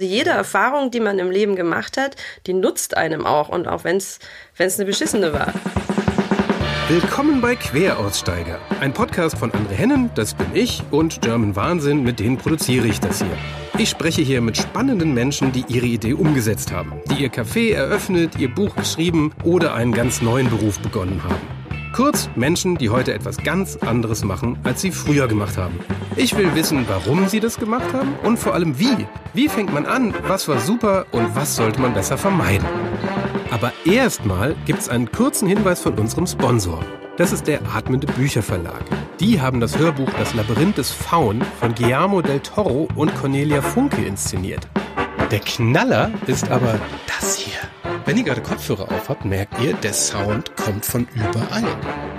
Also jede Erfahrung, die man im Leben gemacht hat, die nutzt einem auch und auch wenn es eine beschissene war. Willkommen bei Queraussteiger, ein Podcast von André Hennen, das bin ich, und German Wahnsinn, mit denen produziere ich das hier. Ich spreche hier mit spannenden Menschen, die ihre Idee umgesetzt haben, die ihr Café eröffnet, ihr Buch geschrieben oder einen ganz neuen Beruf begonnen haben. Kurz Menschen, die heute etwas ganz anderes machen, als sie früher gemacht haben. Ich will wissen, warum sie das gemacht haben und vor allem wie. Wie fängt man an? Was war super und was sollte man besser vermeiden? Aber erstmal gibt es einen kurzen Hinweis von unserem Sponsor. Das ist der Atmende Bücherverlag. Die haben das Hörbuch Das Labyrinth des Faun von Guillermo del Toro und Cornelia Funke inszeniert. Der Knaller ist aber das hier. Wenn ihr gerade Kopfhörer auf habt, merkt ihr, der Sound kommt von überall.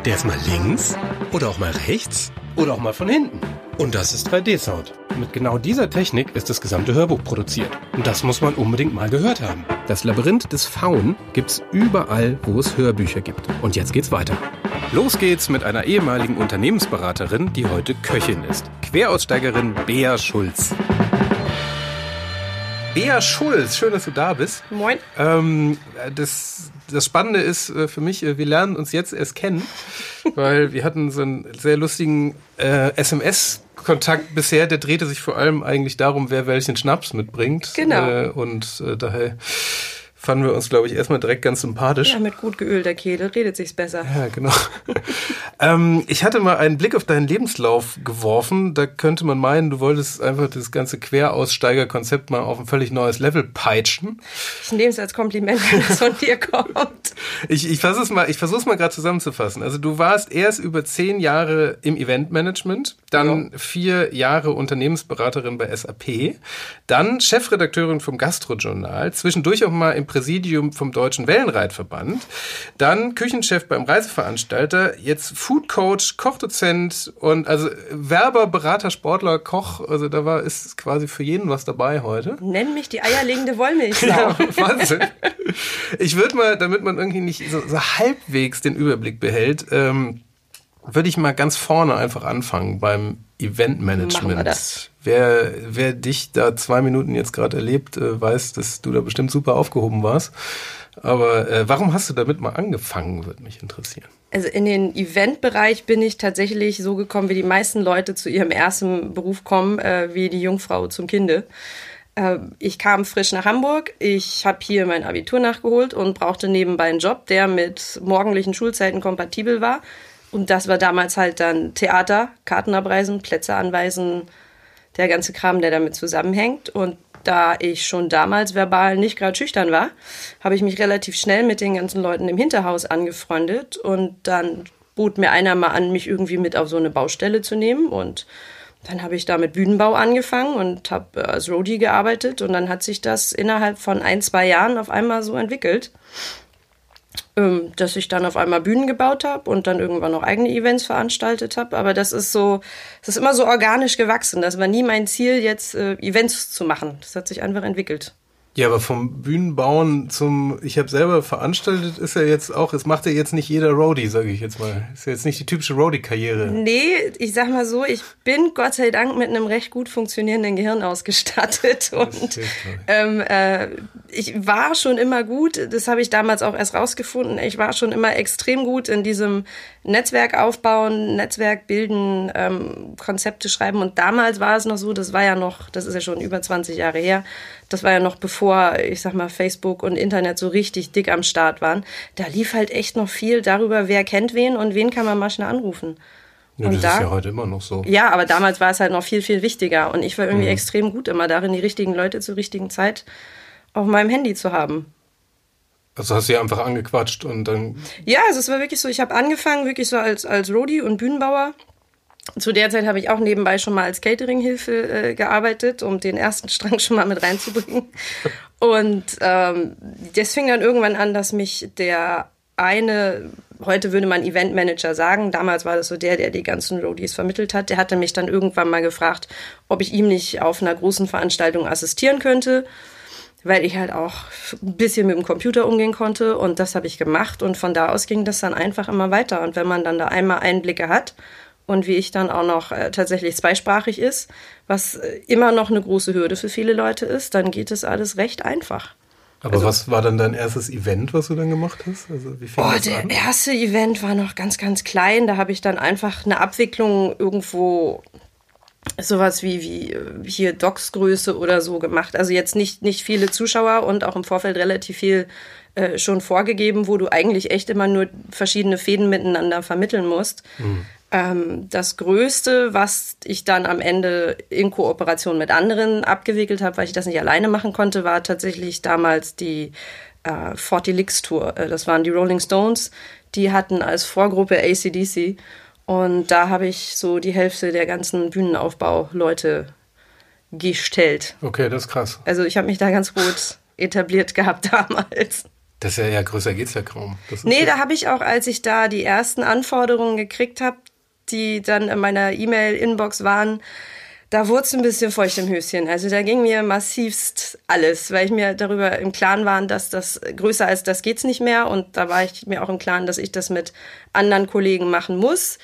Der ist mal links oder auch mal rechts oder auch mal von hinten. Und das ist 3D-Sound. Mit genau dieser Technik ist das gesamte Hörbuch produziert. Und das muss man unbedingt mal gehört haben. Das Labyrinth des Faun gibt's überall, wo es Hörbücher gibt. Und jetzt geht's weiter. Los geht's mit einer ehemaligen Unternehmensberaterin, die heute Köchin ist. Queraussteigerin Bea Schulz. Bea Schulz, schön, dass du da bist. Moin. Ähm, das, das Spannende ist äh, für mich, äh, wir lernen uns jetzt erst kennen, weil wir hatten so einen sehr lustigen äh, SMS-Kontakt bisher. Der drehte sich vor allem eigentlich darum, wer welchen Schnaps mitbringt. Genau. Äh, und äh, daher fanden wir uns, glaube ich, erstmal direkt ganz sympathisch. Ja, mit gut geölter Kehle redet sich's besser. Ja, genau. ähm, ich hatte mal einen Blick auf deinen Lebenslauf geworfen. Da könnte man meinen, du wolltest einfach das ganze Queraussteiger-Konzept mal auf ein völlig neues Level peitschen. Ich nehme es als Kompliment, wenn es von dir kommt. Ich, ich versuche es mal, ich versuch's mal gerade zusammenzufassen. Also du warst erst über zehn Jahre im Eventmanagement, dann Ja. vier Jahre Unternehmensberaterin bei SAP, dann Chefredakteurin vom Gastrojournal, zwischendurch auch mal im Präsidium vom Deutschen Wellenreitverband, dann Küchenchef beim Reiseveranstalter, jetzt Foodcoach, Kochdozent und also Werber, Berater, Sportler, Koch, also da war ist quasi für jeden was dabei heute. Nenn mich die eierlegende Wollmilchsau. Ja, Wahnsinn. Ich würde mal, damit man irgendwie nicht so, so halbwegs den Überblick behält, ähm, würde ich mal ganz vorne einfach anfangen beim Eventmanagement. Wer, wer dich da zwei Minuten jetzt gerade erlebt, äh, weiß, dass du da bestimmt super aufgehoben warst. Aber äh, warum hast du damit mal angefangen, würde mich interessieren. Also in den Eventbereich bin ich tatsächlich so gekommen, wie die meisten Leute zu ihrem ersten Beruf kommen, äh, wie die Jungfrau zum Kinde. Äh, ich kam frisch nach Hamburg, ich habe hier mein Abitur nachgeholt und brauchte nebenbei einen Job, der mit morgendlichen Schulzeiten kompatibel war. Und das war damals halt dann Theater, Karten abreisen, Plätze anweisen, der ganze Kram, der damit zusammenhängt. Und da ich schon damals verbal nicht gerade schüchtern war, habe ich mich relativ schnell mit den ganzen Leuten im Hinterhaus angefreundet. Und dann bot mir einer mal an, mich irgendwie mit auf so eine Baustelle zu nehmen. Und dann habe ich da mit Bühnenbau angefangen und habe als Roadie gearbeitet. Und dann hat sich das innerhalb von ein, zwei Jahren auf einmal so entwickelt, ähm, dass ich dann auf einmal Bühnen gebaut habe und dann irgendwann noch eigene Events veranstaltet habe. Aber das ist so, das ist immer so organisch gewachsen. Das war nie mein Ziel, jetzt äh, Events zu machen. Das hat sich einfach entwickelt. Ja, aber vom Bühnenbauen zum, ich habe selber veranstaltet, ist ja jetzt auch, es macht ja jetzt nicht jeder Roadie, sage ich jetzt mal. Ist ja jetzt nicht die typische Roadie-Karriere. Nee, ich sag mal so, ich bin Gott sei Dank mit einem recht gut funktionierenden Gehirn ausgestattet. Und ähm, äh, ich war schon immer gut, das habe ich damals auch erst rausgefunden, ich war schon immer extrem gut in diesem Netzwerk aufbauen, Netzwerk bilden, ähm, Konzepte schreiben. Und damals war es noch so, das war ja noch, das ist ja schon über 20 Jahre her, das war ja noch bevor, ich sag mal, Facebook und Internet so richtig dick am Start waren. Da lief halt echt noch viel darüber, wer kennt wen und wen kann man mal schnell anrufen. Ja, Und das da- ist ja heute immer noch so. Ja, aber damals war es halt noch viel, viel wichtiger. Und ich war irgendwie extrem gut immer darin, die richtigen Leute zur richtigen Zeit auf meinem Handy zu haben. Also hast du ja einfach angequatscht und dann Ja, also es war wirklich so, ich habe angefangen wirklich so als, als Roadie und Bühnenbauer. Zu der Zeit habe ich auch nebenbei schon mal als Cateringhilfe äh, gearbeitet, um den ersten Strang schon mal mit reinzubringen. Und ähm, das fing dann irgendwann an, dass mich der eine, heute würde man Eventmanager sagen, damals war das so der, der die ganzen Roadies vermittelt hat, der hatte mich dann irgendwann mal gefragt, ob ich ihm nicht auf einer großen Veranstaltung assistieren könnte weil ich halt auch ein bisschen mit dem Computer umgehen konnte und das habe ich gemacht und von da aus ging das dann einfach immer weiter und wenn man dann da einmal Einblicke hat und wie ich dann auch noch äh, tatsächlich zweisprachig ist, was äh, immer noch eine große Hürde für viele Leute ist, dann geht es alles recht einfach. Aber also, was war dann dein erstes Event, was du dann gemacht hast? Also wie fing oh, das der an? erste Event war noch ganz, ganz klein. Da habe ich dann einfach eine Abwicklung irgendwo sowas wie, wie äh, hier Docs-Größe oder so gemacht. Also jetzt nicht, nicht viele Zuschauer und auch im Vorfeld relativ viel äh, schon vorgegeben, wo du eigentlich echt immer nur verschiedene Fäden miteinander vermitteln musst. Mhm. Ähm, das Größte, was ich dann am Ende in Kooperation mit anderen abgewickelt habe, weil ich das nicht alleine machen konnte, war tatsächlich damals die äh, 40 Licks Tour. Äh, das waren die Rolling Stones. Die hatten als Vorgruppe ACDC und da habe ich so die Hälfte der ganzen Bühnenaufbau-Leute gestellt. Okay, das ist krass. Also ich habe mich da ganz gut etabliert gehabt damals. Das ist ja, ja größer geht's ja kaum. nee, ja da habe ich auch, als ich da die ersten Anforderungen gekriegt habe, die dann in meiner E-Mail-Inbox waren, da wurde es ein bisschen feucht im Höschen. Also da ging mir massivst alles, weil ich mir darüber im Klaren war, dass das größer als das geht's nicht mehr. Und da war ich mir auch im Klaren, dass ich das mit anderen Kollegen machen muss,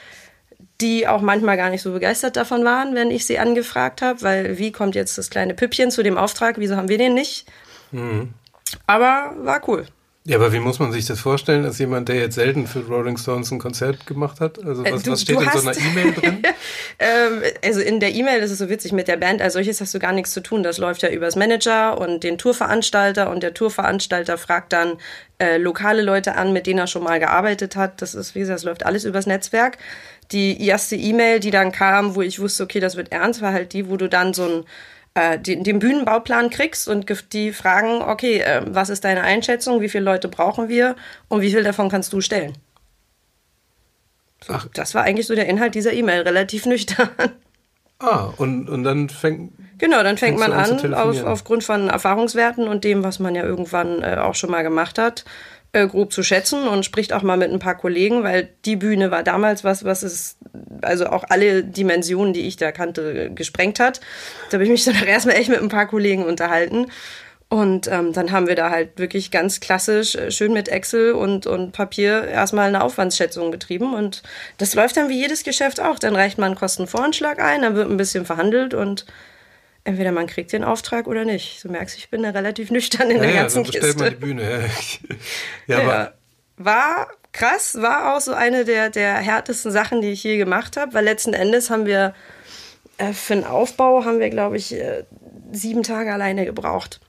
die auch manchmal gar nicht so begeistert davon waren, wenn ich sie angefragt habe, weil wie kommt jetzt das kleine Püppchen zu dem Auftrag? Wieso haben wir den nicht? Mhm. Aber war cool. Ja, aber wie muss man sich das vorstellen, als jemand, der jetzt selten für Rolling Stones ein Konzert gemacht hat? Also was, du, was steht in so einer E-Mail drin? ähm, also in der E-Mail ist es so witzig mit der Band, als solches hast du gar nichts zu tun. Das läuft ja übers Manager und den Tourveranstalter und der Tourveranstalter fragt dann äh, lokale Leute an, mit denen er schon mal gearbeitet hat. Das ist, wie gesagt, das läuft alles übers Netzwerk. Die erste E-Mail, die dann kam, wo ich wusste, okay, das wird ernst, war halt die, wo du dann so ein äh, den, den Bühnenbauplan kriegst und die fragen, okay, äh, was ist deine Einschätzung, wie viele Leute brauchen wir und wie viel davon kannst du stellen? So, Ach. Das war eigentlich so der Inhalt dieser E-Mail, relativ nüchtern. Ah, und, und dann fängt. Genau, dann fängt man an, auf, aufgrund von Erfahrungswerten und dem, was man ja irgendwann äh, auch schon mal gemacht hat, äh, grob zu schätzen und spricht auch mal mit ein paar Kollegen, weil die Bühne war damals was, was es, also auch alle Dimensionen, die ich da kannte, gesprengt hat. Da habe ich mich dann auch erstmal echt mit ein paar Kollegen unterhalten. Und ähm, dann haben wir da halt wirklich ganz klassisch, äh, schön mit Excel und, und Papier erstmal eine Aufwandsschätzung betrieben. Und das läuft dann wie jedes Geschäft auch. Dann reicht man einen Kostenvoranschlag ein, dann wird ein bisschen verhandelt und entweder man kriegt den Auftrag oder nicht. Du merkst, ich bin da relativ nüchtern in ja, der ganzen ja, Kiste. Mal die Bühne. ja, ja, aber war krass, war auch so eine der, der härtesten Sachen, die ich je gemacht habe, weil letzten Endes haben wir äh, für den Aufbau haben wir, glaube ich, äh, sieben Tage alleine gebraucht.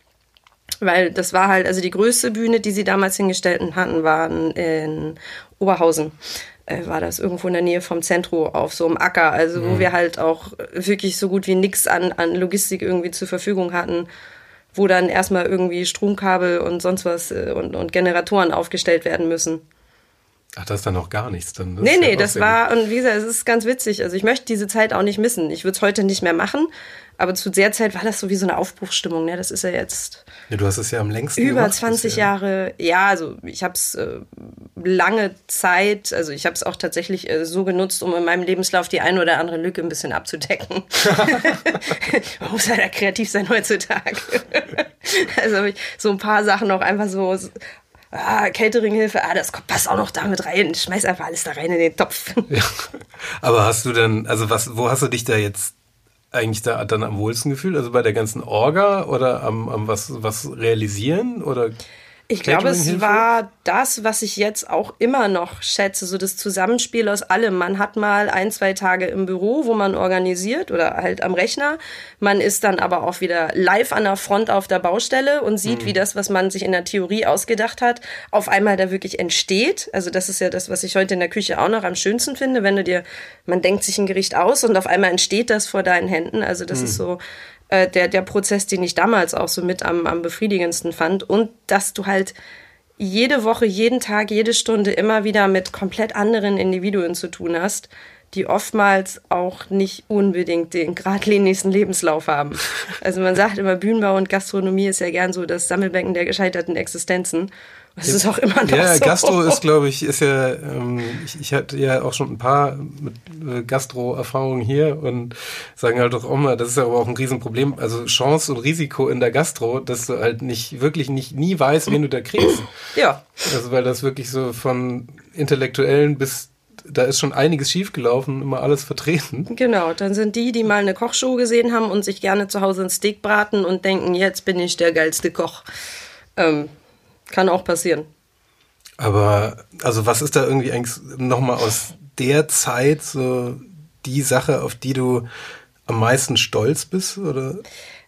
Weil das war halt, also die größte Bühne, die sie damals hingestellt hatten, waren in Oberhausen äh, war das irgendwo in der Nähe vom Zentrum auf so einem Acker, also mhm. wo wir halt auch wirklich so gut wie nichts an, an Logistik irgendwie zur Verfügung hatten, wo dann erstmal irgendwie Stromkabel und sonst was äh, und, und Generatoren aufgestellt werden müssen. Ach, das ist dann noch gar nichts dann. Das nee, nee, das war, und wie gesagt, es ist ganz witzig. Also ich möchte diese Zeit auch nicht missen. Ich würde es heute nicht mehr machen, aber zu der Zeit war das so wie so eine Aufbruchsstimmung. Ne? Das ist ja jetzt. Ja, du hast es ja am längsten Über gemacht, 20 Jahre. Ja, also ich habe es äh, lange Zeit, also ich habe es auch tatsächlich äh, so genutzt, um in meinem Lebenslauf die eine oder andere Lücke ein bisschen abzudecken. Man muss ja da kreativ sein heutzutage. also habe ich so ein paar Sachen auch einfach so ah, Cateringhilfe, ah, das passt auch noch damit rein. Schmeiß einfach alles da rein in den Topf. Ja. Aber hast du dann, also was, wo hast du dich da jetzt eigentlich da dann am wohlsten gefühlt? Also bei der ganzen Orga oder am, am was, was realisieren oder? Ich glaube, es war das, was ich jetzt auch immer noch schätze, so das Zusammenspiel aus allem. Man hat mal ein, zwei Tage im Büro, wo man organisiert oder halt am Rechner. Man ist dann aber auch wieder live an der Front auf der Baustelle und sieht, mhm. wie das, was man sich in der Theorie ausgedacht hat, auf einmal da wirklich entsteht. Also das ist ja das, was ich heute in der Küche auch noch am schönsten finde, wenn du dir, man denkt sich ein Gericht aus und auf einmal entsteht das vor deinen Händen. Also das mhm. ist so, äh, der, der Prozess, den ich damals auch so mit am, am befriedigendsten fand. Und dass du halt jede Woche, jeden Tag, jede Stunde immer wieder mit komplett anderen Individuen zu tun hast, die oftmals auch nicht unbedingt den geradlinigsten Lebenslauf haben. Also man sagt immer, Bühnenbau und Gastronomie ist ja gern so das Sammelbecken der gescheiterten Existenzen. Das ist auch immer noch ja, so. Gastro ist, glaube ich, ist ja, ähm, ich, ich hatte ja auch schon ein paar mit äh, Gastro-Erfahrungen hier und sagen halt auch immer, das ist ja aber auch ein Riesenproblem, also Chance und Risiko in der Gastro, dass du halt nicht, wirklich nicht, nie weißt, wen du da kriegst. Ja. Also weil das wirklich so von Intellektuellen bis da ist schon einiges schiefgelaufen, immer alles vertreten. Genau, dann sind die, die mal eine Kochshow gesehen haben und sich gerne zu Hause ein Steak braten und denken, jetzt bin ich der geilste Koch. Ähm, kann auch passieren. Aber, also was ist da irgendwie eigentlich nochmal aus der Zeit so die Sache, auf die du am meisten stolz bist, oder?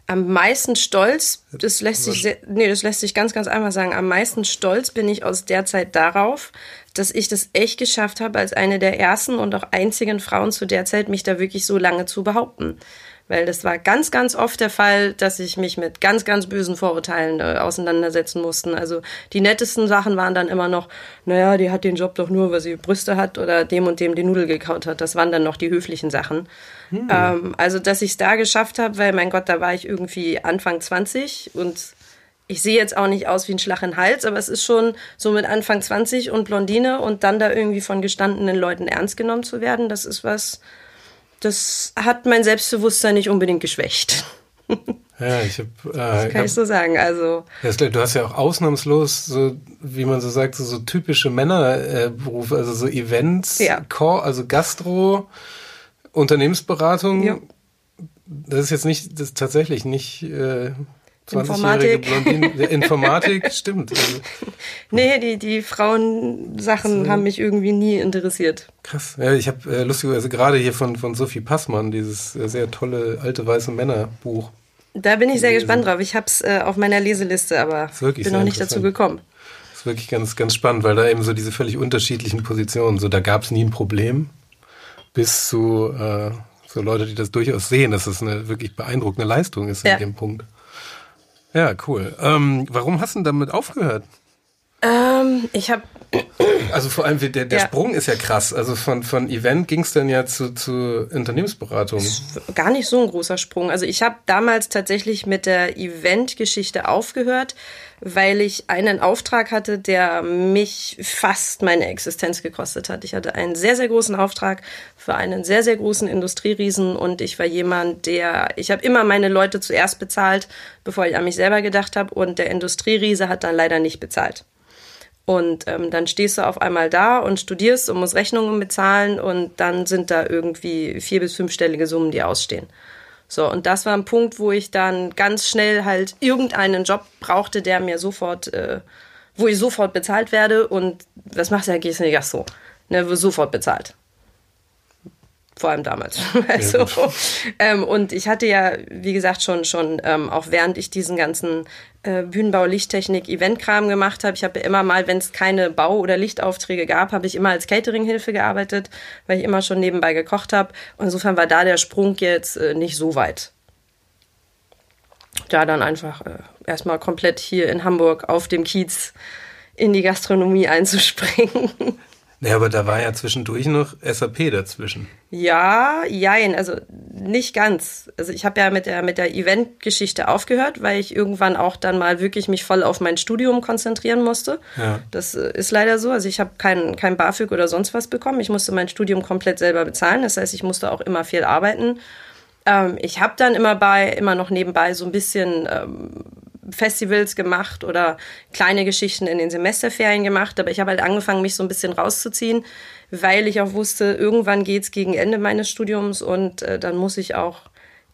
Am meisten stolz, das lässt sich, sehr, nee, das lässt sich ganz, ganz einfach sagen. Am meisten stolz bin ich aus der Zeit darauf, dass ich das echt geschafft habe, als eine der ersten und auch einzigen Frauen zu der Zeit, mich da wirklich so lange zu behaupten. Weil das war ganz, ganz oft der Fall, dass ich mich mit ganz, ganz bösen Vorurteilen äh, auseinandersetzen mussten. Also die nettesten Sachen waren dann immer noch, naja, die hat den Job doch nur, weil sie Brüste hat oder dem und dem die Nudel gekaut hat. Das waren dann noch die höflichen Sachen. Hm. Ähm, also, dass ich es da geschafft habe, weil, mein Gott, da war ich irgendwie Anfang 20 und ich sehe jetzt auch nicht aus wie ein Schlag in den Hals, aber es ist schon so mit Anfang 20 und Blondine und dann da irgendwie von gestandenen Leuten ernst genommen zu werden, das ist was, das hat mein Selbstbewusstsein nicht unbedingt geschwächt. Ja, ich habe. Äh, das kann hab, ich so sagen. Also. Du hast ja auch ausnahmslos, so wie man so sagt, so, so typische Männerberufe, äh, also so Events, ja. Core, also Gastro, Unternehmensberatung. Ja. Das ist jetzt nicht, das ist tatsächlich nicht. Äh, Informatik. Informatik, stimmt. Also. Nee, die, die Frauensachen so. haben mich irgendwie nie interessiert. Krass. Ja, ich habe äh, lustigerweise gerade hier von, von Sophie Passmann dieses äh, sehr tolle alte weiße Männer Buch. Da bin ich sehr gelesen. gespannt drauf. Ich habe es äh, auf meiner Leseliste, aber bin noch nicht dazu gekommen. Das ist wirklich ganz, ganz spannend, weil da eben so diese völlig unterschiedlichen Positionen, so da gab es nie ein Problem, bis zu äh, so Leute, die das durchaus sehen, dass es das eine wirklich beeindruckende Leistung ist ja. in dem Punkt. Ja, cool. Ähm, warum hast du denn damit aufgehört? Ähm, ich habe. Also vor allem der, der ja. Sprung ist ja krass. Also von, von Event ging es dann ja zu, zu Unternehmensberatung. Gar nicht so ein großer Sprung. Also ich habe damals tatsächlich mit der Event-Geschichte aufgehört, weil ich einen Auftrag hatte, der mich fast meine Existenz gekostet hat. Ich hatte einen sehr, sehr großen Auftrag für einen sehr, sehr großen Industrieriesen und ich war jemand, der, ich habe immer meine Leute zuerst bezahlt, bevor ich an mich selber gedacht habe und der Industrieriese hat dann leider nicht bezahlt. Und ähm, dann stehst du auf einmal da und studierst und musst Rechnungen bezahlen und dann sind da irgendwie vier- bis fünfstellige Summen, die ausstehen. So, und das war ein Punkt, wo ich dann ganz schnell halt irgendeinen Job brauchte, der mir sofort, äh, wo ich sofort bezahlt werde. Und was machst du? Ja, gehst du so, ne, sofort bezahlt vor allem damals. also, ähm, und ich hatte ja, wie gesagt, schon, schon ähm, auch während ich diesen ganzen äh, Bühnenbau, Lichttechnik, Eventkram gemacht habe, ich habe immer mal, wenn es keine Bau- oder Lichtaufträge gab, habe ich immer als Cateringhilfe gearbeitet, weil ich immer schon nebenbei gekocht habe. Und insofern war da der Sprung jetzt äh, nicht so weit. Da dann einfach äh, erstmal komplett hier in Hamburg auf dem Kiez in die Gastronomie einzuspringen. Ja, aber da war ja zwischendurch noch SAP dazwischen. Ja, jein, also nicht ganz. Also ich habe ja mit der, mit der Event-Geschichte aufgehört, weil ich irgendwann auch dann mal wirklich mich voll auf mein Studium konzentrieren musste. Ja. Das äh, ist leider so. Also ich habe kein, kein BAföG oder sonst was bekommen. Ich musste mein Studium komplett selber bezahlen. Das heißt, ich musste auch immer viel arbeiten. Ähm, ich habe dann immer bei, immer noch nebenbei so ein bisschen ähm, Festivals gemacht oder kleine Geschichten in den Semesterferien gemacht, aber ich habe halt angefangen, mich so ein bisschen rauszuziehen, weil ich auch wusste, irgendwann geht es gegen Ende meines Studiums und äh, dann muss ich auch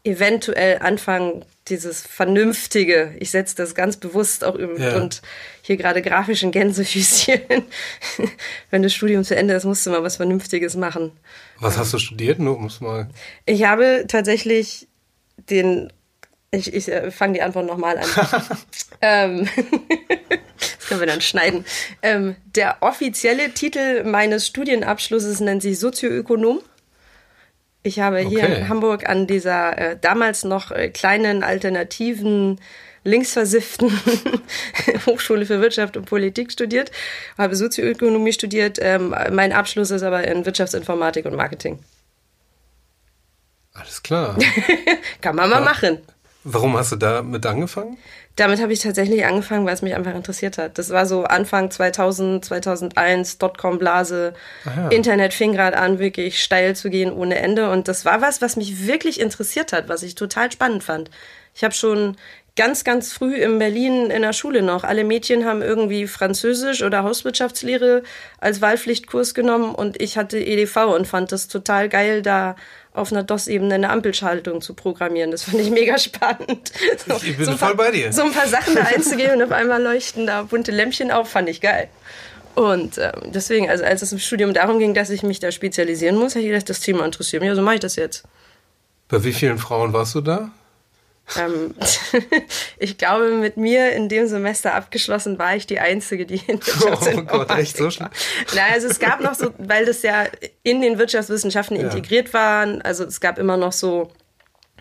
eventuell anfangen, dieses Vernünftige, ich setze das ganz bewusst auch üben ja. und hier gerade grafischen Gänsefüßchen. Wenn das Studium zu Ende ist, musst du mal was Vernünftiges machen. Was hast du studiert? Nur muss mal. Ich habe tatsächlich den ich, ich äh, fange die Antwort nochmal an. ähm, das können wir dann schneiden. Ähm, der offizielle Titel meines Studienabschlusses nennt sich Sozioökonom. Ich habe hier okay. in Hamburg an dieser äh, damals noch äh, kleinen alternativen linksversifften Hochschule für Wirtschaft und Politik studiert, habe Sozioökonomie studiert. Ähm, mein Abschluss ist aber in Wirtschaftsinformatik und Marketing. Alles klar. Kann man mal machen. Warum hast du damit angefangen? Damit habe ich tatsächlich angefangen, weil es mich einfach interessiert hat. Das war so Anfang 2000, 2001, Dotcom-Blase. Ja. Internet fing gerade an, wirklich steil zu gehen ohne Ende. Und das war was, was mich wirklich interessiert hat, was ich total spannend fand. Ich habe schon ganz, ganz früh in Berlin in der Schule noch. Alle Mädchen haben irgendwie Französisch oder Hauswirtschaftslehre als Wahlpflichtkurs genommen und ich hatte EDV und fand das total geil, da auf einer DOS-Ebene eine Ampelschaltung zu programmieren. Das fand ich mega spannend. So, ich bin so voll bei dir. So ein paar Sachen da einzugeben und auf einmal leuchten da bunte Lämpchen auf, fand ich geil. Und äh, deswegen, also als es im Studium darum ging, dass ich mich da spezialisieren muss, habe ich gedacht, das Thema interessiert mich, also mache ich das jetzt. Bei wie vielen Frauen warst du da? Ähm, ich glaube, mit mir in dem Semester abgeschlossen war ich die Einzige, die in Wirtschaftsinformatik Oh Gott, echt so schlimm? Nein, also es gab noch so, weil das ja in den Wirtschaftswissenschaften ja. integriert waren, also es gab immer noch so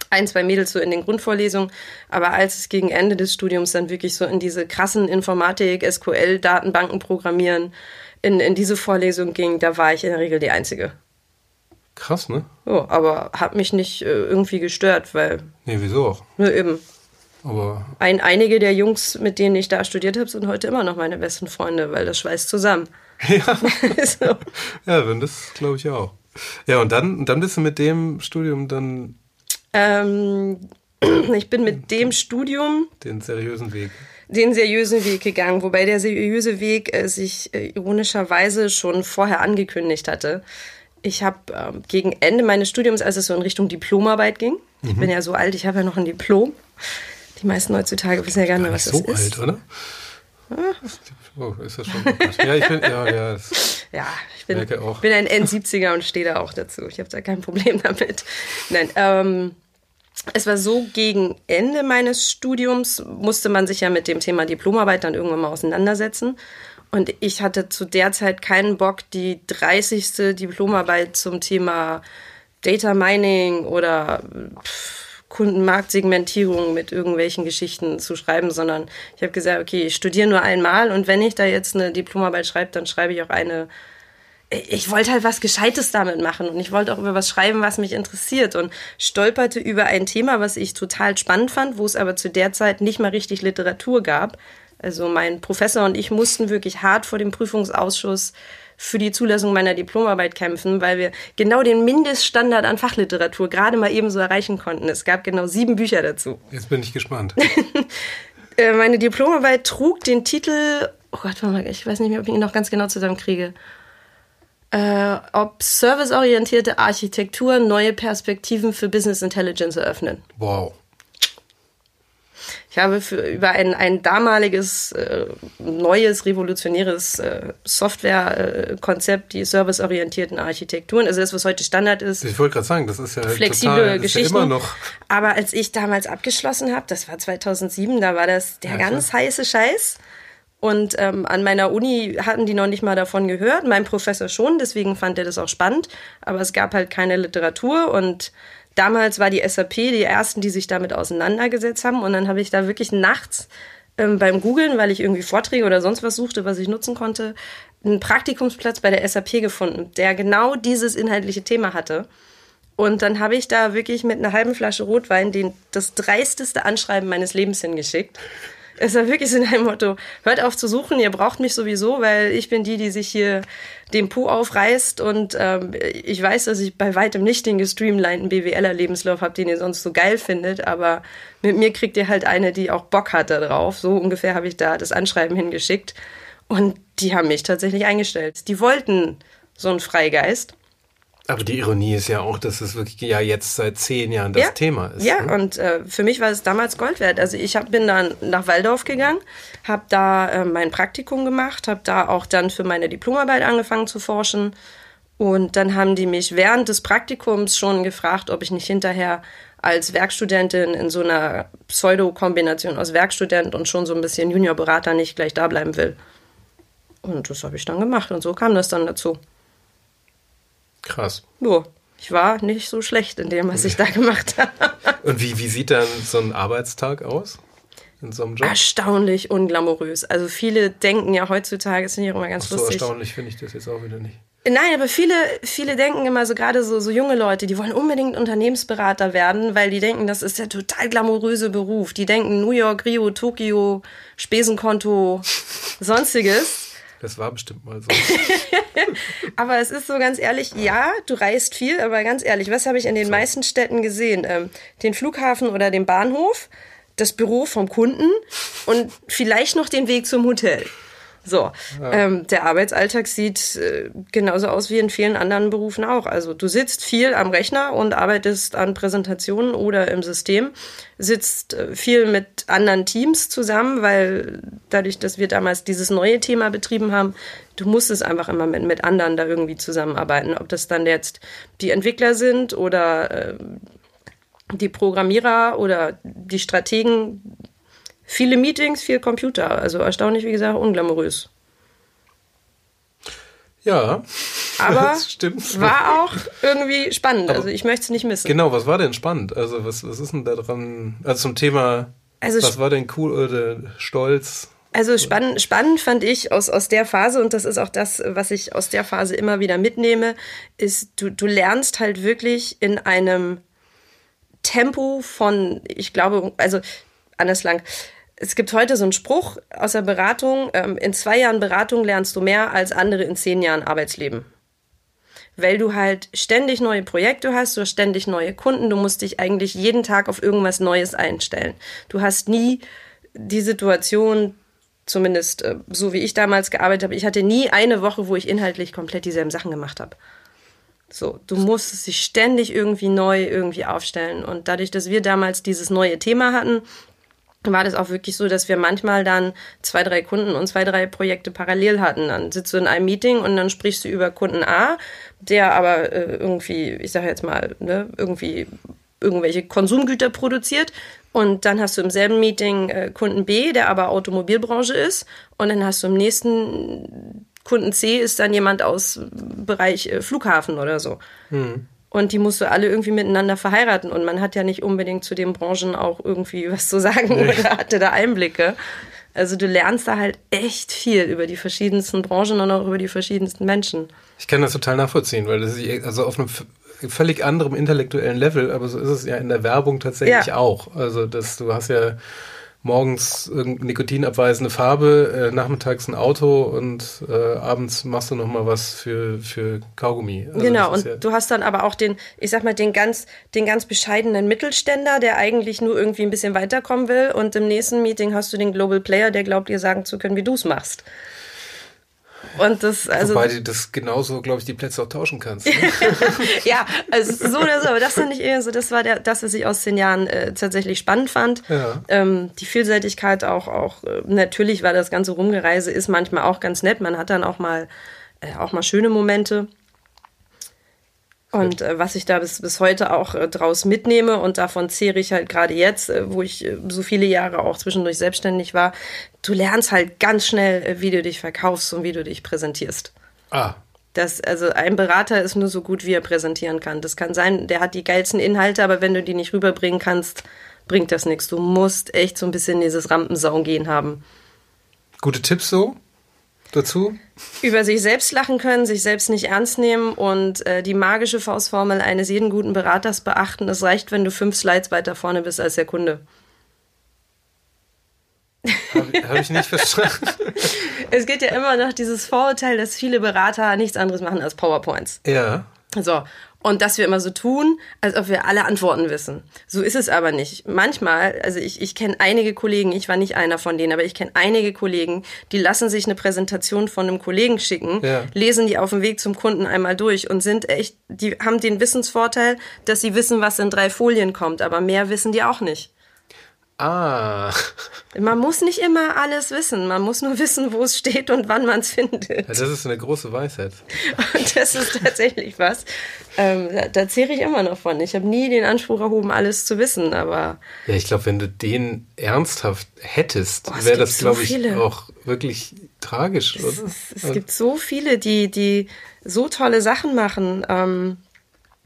ein, zwei Mädels so in den Grundvorlesungen, aber als es gegen Ende des Studiums dann wirklich so in diese krassen Informatik, SQL, Datenbanken programmieren, in, in diese Vorlesung ging, da war ich in der Regel die Einzige. Krass, ne? Ja, aber hat mich nicht äh, irgendwie gestört, weil. Nee, wieso auch? Nur eben. Aber. Ein, einige der Jungs, mit denen ich da studiert habe, sind heute immer noch meine besten Freunde, weil das schweißt zusammen. Ja. so. Ja, wenn das glaube ich auch. Ja, und dann, dann bist du mit dem Studium dann. Ähm, ich bin mit dem Studium. Den seriösen Weg den seriösen Weg gegangen, wobei der seriöse Weg äh, sich äh, ironischerweise schon vorher angekündigt hatte ich habe ähm, gegen Ende meines Studiums, als es so in Richtung Diplomarbeit ging, mhm. ich bin ja so alt, ich habe ja noch ein Diplom. Die meisten heutzutage wissen ja gar nicht mehr, was das so ist. so alt, oder? Oh, ist das schon? ja, ich bin, ja, ja, ja, ich bin, bin ein N70er und stehe da auch dazu. Ich habe da kein Problem damit. Nein, ähm, es war so, gegen Ende meines Studiums musste man sich ja mit dem Thema Diplomarbeit dann irgendwann mal auseinandersetzen. Und ich hatte zu der Zeit keinen Bock, die 30. Diplomarbeit zum Thema Data Mining oder Kundenmarktsegmentierung mit irgendwelchen Geschichten zu schreiben, sondern ich habe gesagt, okay, ich studiere nur einmal und wenn ich da jetzt eine Diplomarbeit schreibe, dann schreibe ich auch eine. Ich wollte halt was Gescheites damit machen und ich wollte auch über was schreiben, was mich interessiert und stolperte über ein Thema, was ich total spannend fand, wo es aber zu der Zeit nicht mal richtig Literatur gab, also mein Professor und ich mussten wirklich hart vor dem Prüfungsausschuss für die Zulassung meiner Diplomarbeit kämpfen, weil wir genau den Mindeststandard an Fachliteratur gerade mal eben so erreichen konnten. Es gab genau sieben Bücher dazu. Jetzt bin ich gespannt. Äh, meine Diplomarbeit trug den Titel, oh Gott, warte mal, ich weiß nicht mehr, ob ich ihn noch ganz genau zusammenkriege. Äh, ob serviceorientierte Architektur neue Perspektiven für Business Intelligence eröffnen. Wow. Ich habe für, über ein, ein damaliges, äh, neues, revolutionäres äh, Softwarekonzept, die serviceorientierten Architekturen, also das, was heute Standard ist. Ich wollte gerade sagen, das ist ja flexible total, Geschichten. Ja immer noch. Aber als ich damals abgeschlossen habe, das war 2007, da war das der ja, ganz klar. heiße Scheiß. Und ähm, an meiner Uni hatten die noch nicht mal davon gehört, mein Professor schon, deswegen fand er das auch spannend. Aber es gab halt keine Literatur und damals war die SAP die ersten, die sich damit auseinandergesetzt haben. Und dann habe ich da wirklich nachts ähm, beim Googlen, weil ich irgendwie Vorträge oder sonst was suchte, was ich nutzen konnte, einen Praktikumsplatz bei der SAP gefunden, der genau dieses inhaltliche Thema hatte. Und dann habe ich da wirklich mit einer halben Flasche Rotwein den, das dreisteste Anschreiben meines Lebens hingeschickt. Es war wirklich so in einem Motto, hört auf zu suchen, ihr braucht mich sowieso, weil ich bin die, die sich hier den Po aufreißt und ähm, ich weiß, dass ich bei weitem nicht den gestreamlinten BWLer-Lebenslauf habe, den ihr sonst so geil findet, aber mit mir kriegt ihr halt eine, die auch Bock hat da drauf. So ungefähr habe ich da das Anschreiben hingeschickt und die haben mich tatsächlich eingestellt. Die wollten so einen Freigeist. Aber die Ironie ist ja auch, dass es wirklich ja jetzt seit zehn Jahren das ja, Thema ist. Ja, ne? und äh, für mich war es damals Gold wert. Also ich hab, bin dann nach Waldorf gegangen, habe da äh, mein Praktikum gemacht, habe da auch dann für meine Diplomarbeit angefangen zu forschen. Und dann haben die mich während des Praktikums schon gefragt, ob ich nicht hinterher als Werkstudentin in so einer Pseudo-Kombination aus Werkstudent und schon so ein bisschen Juniorberater nicht gleich da bleiben will. Und das habe ich dann gemacht und so kam das dann dazu. Krass. Ja, ich war nicht so schlecht in dem, was ich da gemacht habe. Und wie, wie sieht dann so ein Arbeitstag aus? In so einem Job? Erstaunlich unglamourös. Also viele denken ja heutzutage, das finde ich auch immer ganz Ach so lustig. So erstaunlich finde ich das jetzt auch wieder nicht. Nein, aber viele, viele denken immer so, gerade so, so junge Leute, die wollen unbedingt Unternehmensberater werden, weil die denken, das ist der total glamouröse Beruf. Die denken New York, Rio, Tokio, Spesenkonto, sonstiges. Das war bestimmt mal so. aber es ist so ganz ehrlich, ja, du reist viel, aber ganz ehrlich, was habe ich in den so. meisten Städten gesehen? Ähm, den Flughafen oder den Bahnhof, das Büro vom Kunden und vielleicht noch den Weg zum Hotel. So, ja. ähm, der Arbeitsalltag sieht äh, genauso aus wie in vielen anderen Berufen auch. Also du sitzt viel am Rechner und arbeitest an Präsentationen oder im System, sitzt äh, viel mit anderen Teams zusammen, weil dadurch, dass wir damals dieses neue Thema betrieben haben, du musstest einfach immer mit, mit anderen da irgendwie zusammenarbeiten. Ob das dann jetzt die Entwickler sind oder äh, die Programmierer oder die Strategen, viele Meetings, viel Computer. Also erstaunlich, wie gesagt, unglamourös. Ja, aber stimmt. war auch irgendwie spannend. Also ich möchte es nicht missen. Genau, was war denn spannend? Also was, was ist denn da dran? Also zum Thema, also was war denn cool oder stolz? Also spannend, spannend fand ich aus, aus der Phase, und das ist auch das, was ich aus der Phase immer wieder mitnehme, ist, du, du lernst halt wirklich in einem Tempo von, ich glaube, also anders lang. Es gibt heute so einen Spruch aus der Beratung, ähm, in zwei Jahren Beratung lernst du mehr als andere in zehn Jahren Arbeitsleben. Weil du halt ständig neue Projekte hast, du hast ständig neue Kunden, du musst dich eigentlich jeden Tag auf irgendwas Neues einstellen. Du hast nie die Situation, zumindest äh, so wie ich damals gearbeitet habe, ich hatte nie eine Woche, wo ich inhaltlich komplett dieselben Sachen gemacht habe. So, du musstest dich ständig irgendwie neu irgendwie aufstellen. Und dadurch, dass wir damals dieses neue Thema hatten, war das auch wirklich so, dass wir manchmal dann zwei, drei Kunden und zwei, drei Projekte parallel hatten. Dann sitzt du in einem Meeting und dann sprichst du über Kunden A, der aber äh, irgendwie, ich sage jetzt mal, ne, irgendwie irgendwelche Konsumgüter produziert. Und dann hast du im selben Meeting äh, Kunden B, der aber Automobilbranche ist. Und dann hast du im nächsten Kunden C ist dann jemand aus Bereich äh, Flughafen oder so. Hm. Und die musst du alle irgendwie miteinander verheiraten. Und man hat ja nicht unbedingt zu den Branchen auch irgendwie was zu sagen nee. oder hatte da Einblicke. Also du lernst da halt echt viel über die verschiedensten Branchen und auch über die verschiedensten Menschen. Ich kann das total nachvollziehen, weil das ist also auf einem völlig anderem intellektuellen Level, aber so ist es ja in der Werbung tatsächlich ja. auch. Also dass du hast ja morgens nikotinabweisende Farbe, äh, nachmittags ein Auto und äh, abends machst du noch mal was für für Kaugummi. Also genau und ja du hast dann aber auch den, ich sag mal den ganz den ganz bescheidenen Mittelständler, der eigentlich nur irgendwie ein bisschen weiterkommen will und im nächsten Meeting hast du den Global Player, der glaubt dir sagen zu können, wie du es machst. Und das, also. Wobei du das genauso, glaube ich, die Plätze auch tauschen kannst. Ne? ja, also so oder so, aber das fand ich eher so, das war der, das, was ich aus zehn Jahren äh, tatsächlich spannend fand. Ja. Ähm, die Vielseitigkeit auch, auch, äh, natürlich war das ganze Rumgereise ist manchmal auch ganz nett. Man hat dann auch mal, äh, auch mal schöne Momente. Und äh, was ich da bis, bis heute auch äh, draus mitnehme und davon zehre ich halt gerade jetzt, äh, wo ich äh, so viele Jahre auch zwischendurch selbstständig war, du lernst halt ganz schnell, äh, wie du dich verkaufst und wie du dich präsentierst. Ah. Das, also ein Berater ist nur so gut, wie er präsentieren kann. Das kann sein, der hat die geilsten Inhalte, aber wenn du die nicht rüberbringen kannst, bringt das nichts. Du musst echt so ein bisschen dieses Rampensau gehen haben. Gute Tipps so? Dazu? Über sich selbst lachen können, sich selbst nicht ernst nehmen und äh, die magische Faustformel eines jeden guten Beraters beachten. Es reicht, wenn du fünf Slides weiter vorne bist als der Kunde. Habe hab ich nicht verstanden. es geht ja immer noch dieses Vorurteil, dass viele Berater nichts anderes machen als PowerPoints. Ja. So, und dass wir immer so tun, als ob wir alle Antworten wissen. So ist es aber nicht. Manchmal, also ich, ich kenne einige Kollegen, ich war nicht einer von denen, aber ich kenne einige Kollegen, die lassen sich eine Präsentation von einem Kollegen schicken, ja. lesen die auf dem Weg zum Kunden einmal durch und sind echt, die haben den Wissensvorteil, dass sie wissen, was in drei Folien kommt, aber mehr wissen die auch nicht. Ah. Man muss nicht immer alles wissen. Man muss nur wissen, wo es steht und wann man es findet. Ja, das ist eine große Weisheit. Und das ist tatsächlich was. Ähm, da, da zehre ich immer noch von. Ich habe nie den Anspruch erhoben, alles zu wissen, aber. Ja, ich glaube, wenn du den ernsthaft hättest, wäre das, so glaube ich, viele. auch wirklich tragisch. Es, es, es, gibt so viele, die, die so tolle Sachen machen. Ähm,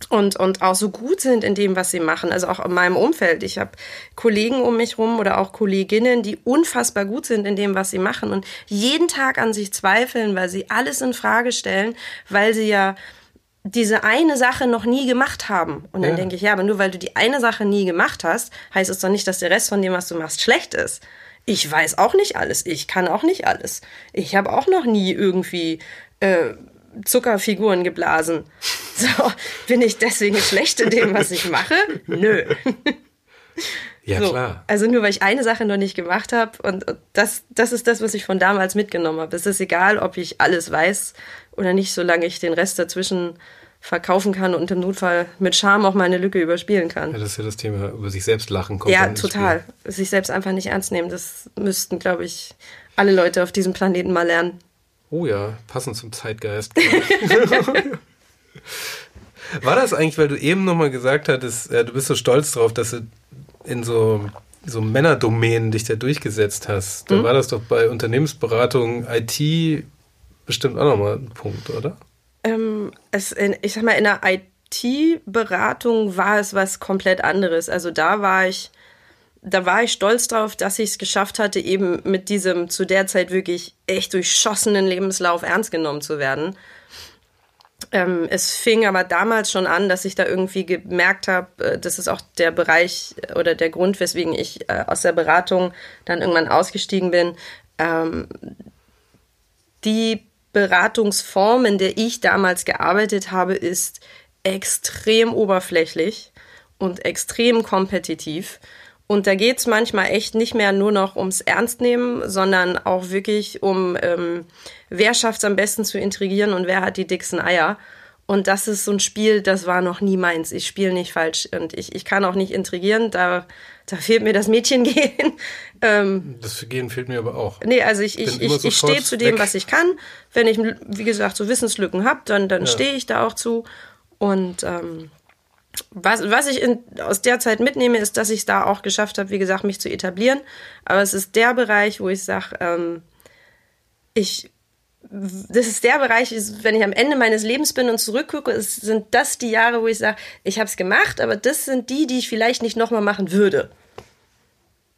und, und auch so gut sind in dem, was sie machen. Also auch in meinem Umfeld. Ich habe Kollegen um mich rum oder auch Kolleginnen, die unfassbar gut sind in dem, was sie machen und jeden Tag an sich zweifeln, weil sie alles in Frage stellen, weil sie ja diese eine Sache noch nie gemacht haben. Und dann ja. denke ich, ja, aber nur weil du die eine Sache nie gemacht hast, heißt es doch nicht, dass der Rest von dem, was du machst, schlecht ist. Ich weiß auch nicht alles. Ich kann auch nicht alles. Ich habe auch noch nie irgendwie äh, Zuckerfiguren geblasen. So, bin ich deswegen schlecht in dem, was ich mache? Nö. Ja, so. klar. Also nur weil ich eine Sache noch nicht gemacht habe und das, das ist das, was ich von damals mitgenommen habe. Es ist egal, ob ich alles weiß oder nicht, solange ich den Rest dazwischen verkaufen kann und im Notfall mit Charme auch meine Lücke überspielen kann. Ja, das ist ja das Thema, über sich selbst lachen kommt. Ja, total. Sich selbst einfach nicht ernst nehmen. Das müssten, glaube ich, alle Leute auf diesem Planeten mal lernen. Oh ja, passend zum Zeitgeist. War das eigentlich, weil du eben nochmal gesagt hattest, äh, du bist so stolz drauf, dass du in so, so Männerdomänen dich da durchgesetzt hast. Da Mhm. war das doch bei Unternehmensberatung IT bestimmt auch nochmal ein Punkt, oder? Ähm, es in, ich sag mal, in der IT-Beratung war es was komplett anderes. Also da war ich, da war ich stolz drauf, dass ich es geschafft hatte, eben mit diesem zu der Zeit wirklich echt durchschossenen Lebenslauf ernst genommen zu werden. Ähm, es fing aber damals schon an, dass ich da irgendwie gemerkt habe, äh, das ist auch der Bereich äh, oder der Grund, weswegen ich äh, aus der Beratung dann irgendwann ausgestiegen bin. Ähm, die Beratungsform, in der ich damals gearbeitet habe, ist extrem oberflächlich und extrem kompetitiv. Und da geht es manchmal echt nicht mehr nur noch ums Ernstnehmen, sondern auch wirklich um, ähm, wer schafft es am besten zu intrigieren und wer hat die dicksten Eier. Und das ist so ein Spiel, das war noch nie meins. Ich spiele nicht falsch und ich, ich kann auch nicht intrigieren. Da, da fehlt mir das Mädchen gehen. ähm, Das Gehen fehlt mir aber auch. Nee, also ich, ich, ich, ich stehe zu dem, weg. was ich kann. Wenn ich, wie gesagt, so Wissenslücken habe, dann, dann Ja. stehe ich da auch zu. Und ähm, was, was ich in, aus der Zeit mitnehme, ist, dass ich es da auch geschafft habe, wie gesagt, mich zu etablieren. Aber es ist der Bereich, wo ich sage, ähm, ich, das ist der Bereich, wenn ich am Ende meines Lebens bin und zurückgucke, sind das die Jahre, wo ich sage, ich habe es gemacht, aber das sind die, die ich vielleicht nicht nochmal machen würde.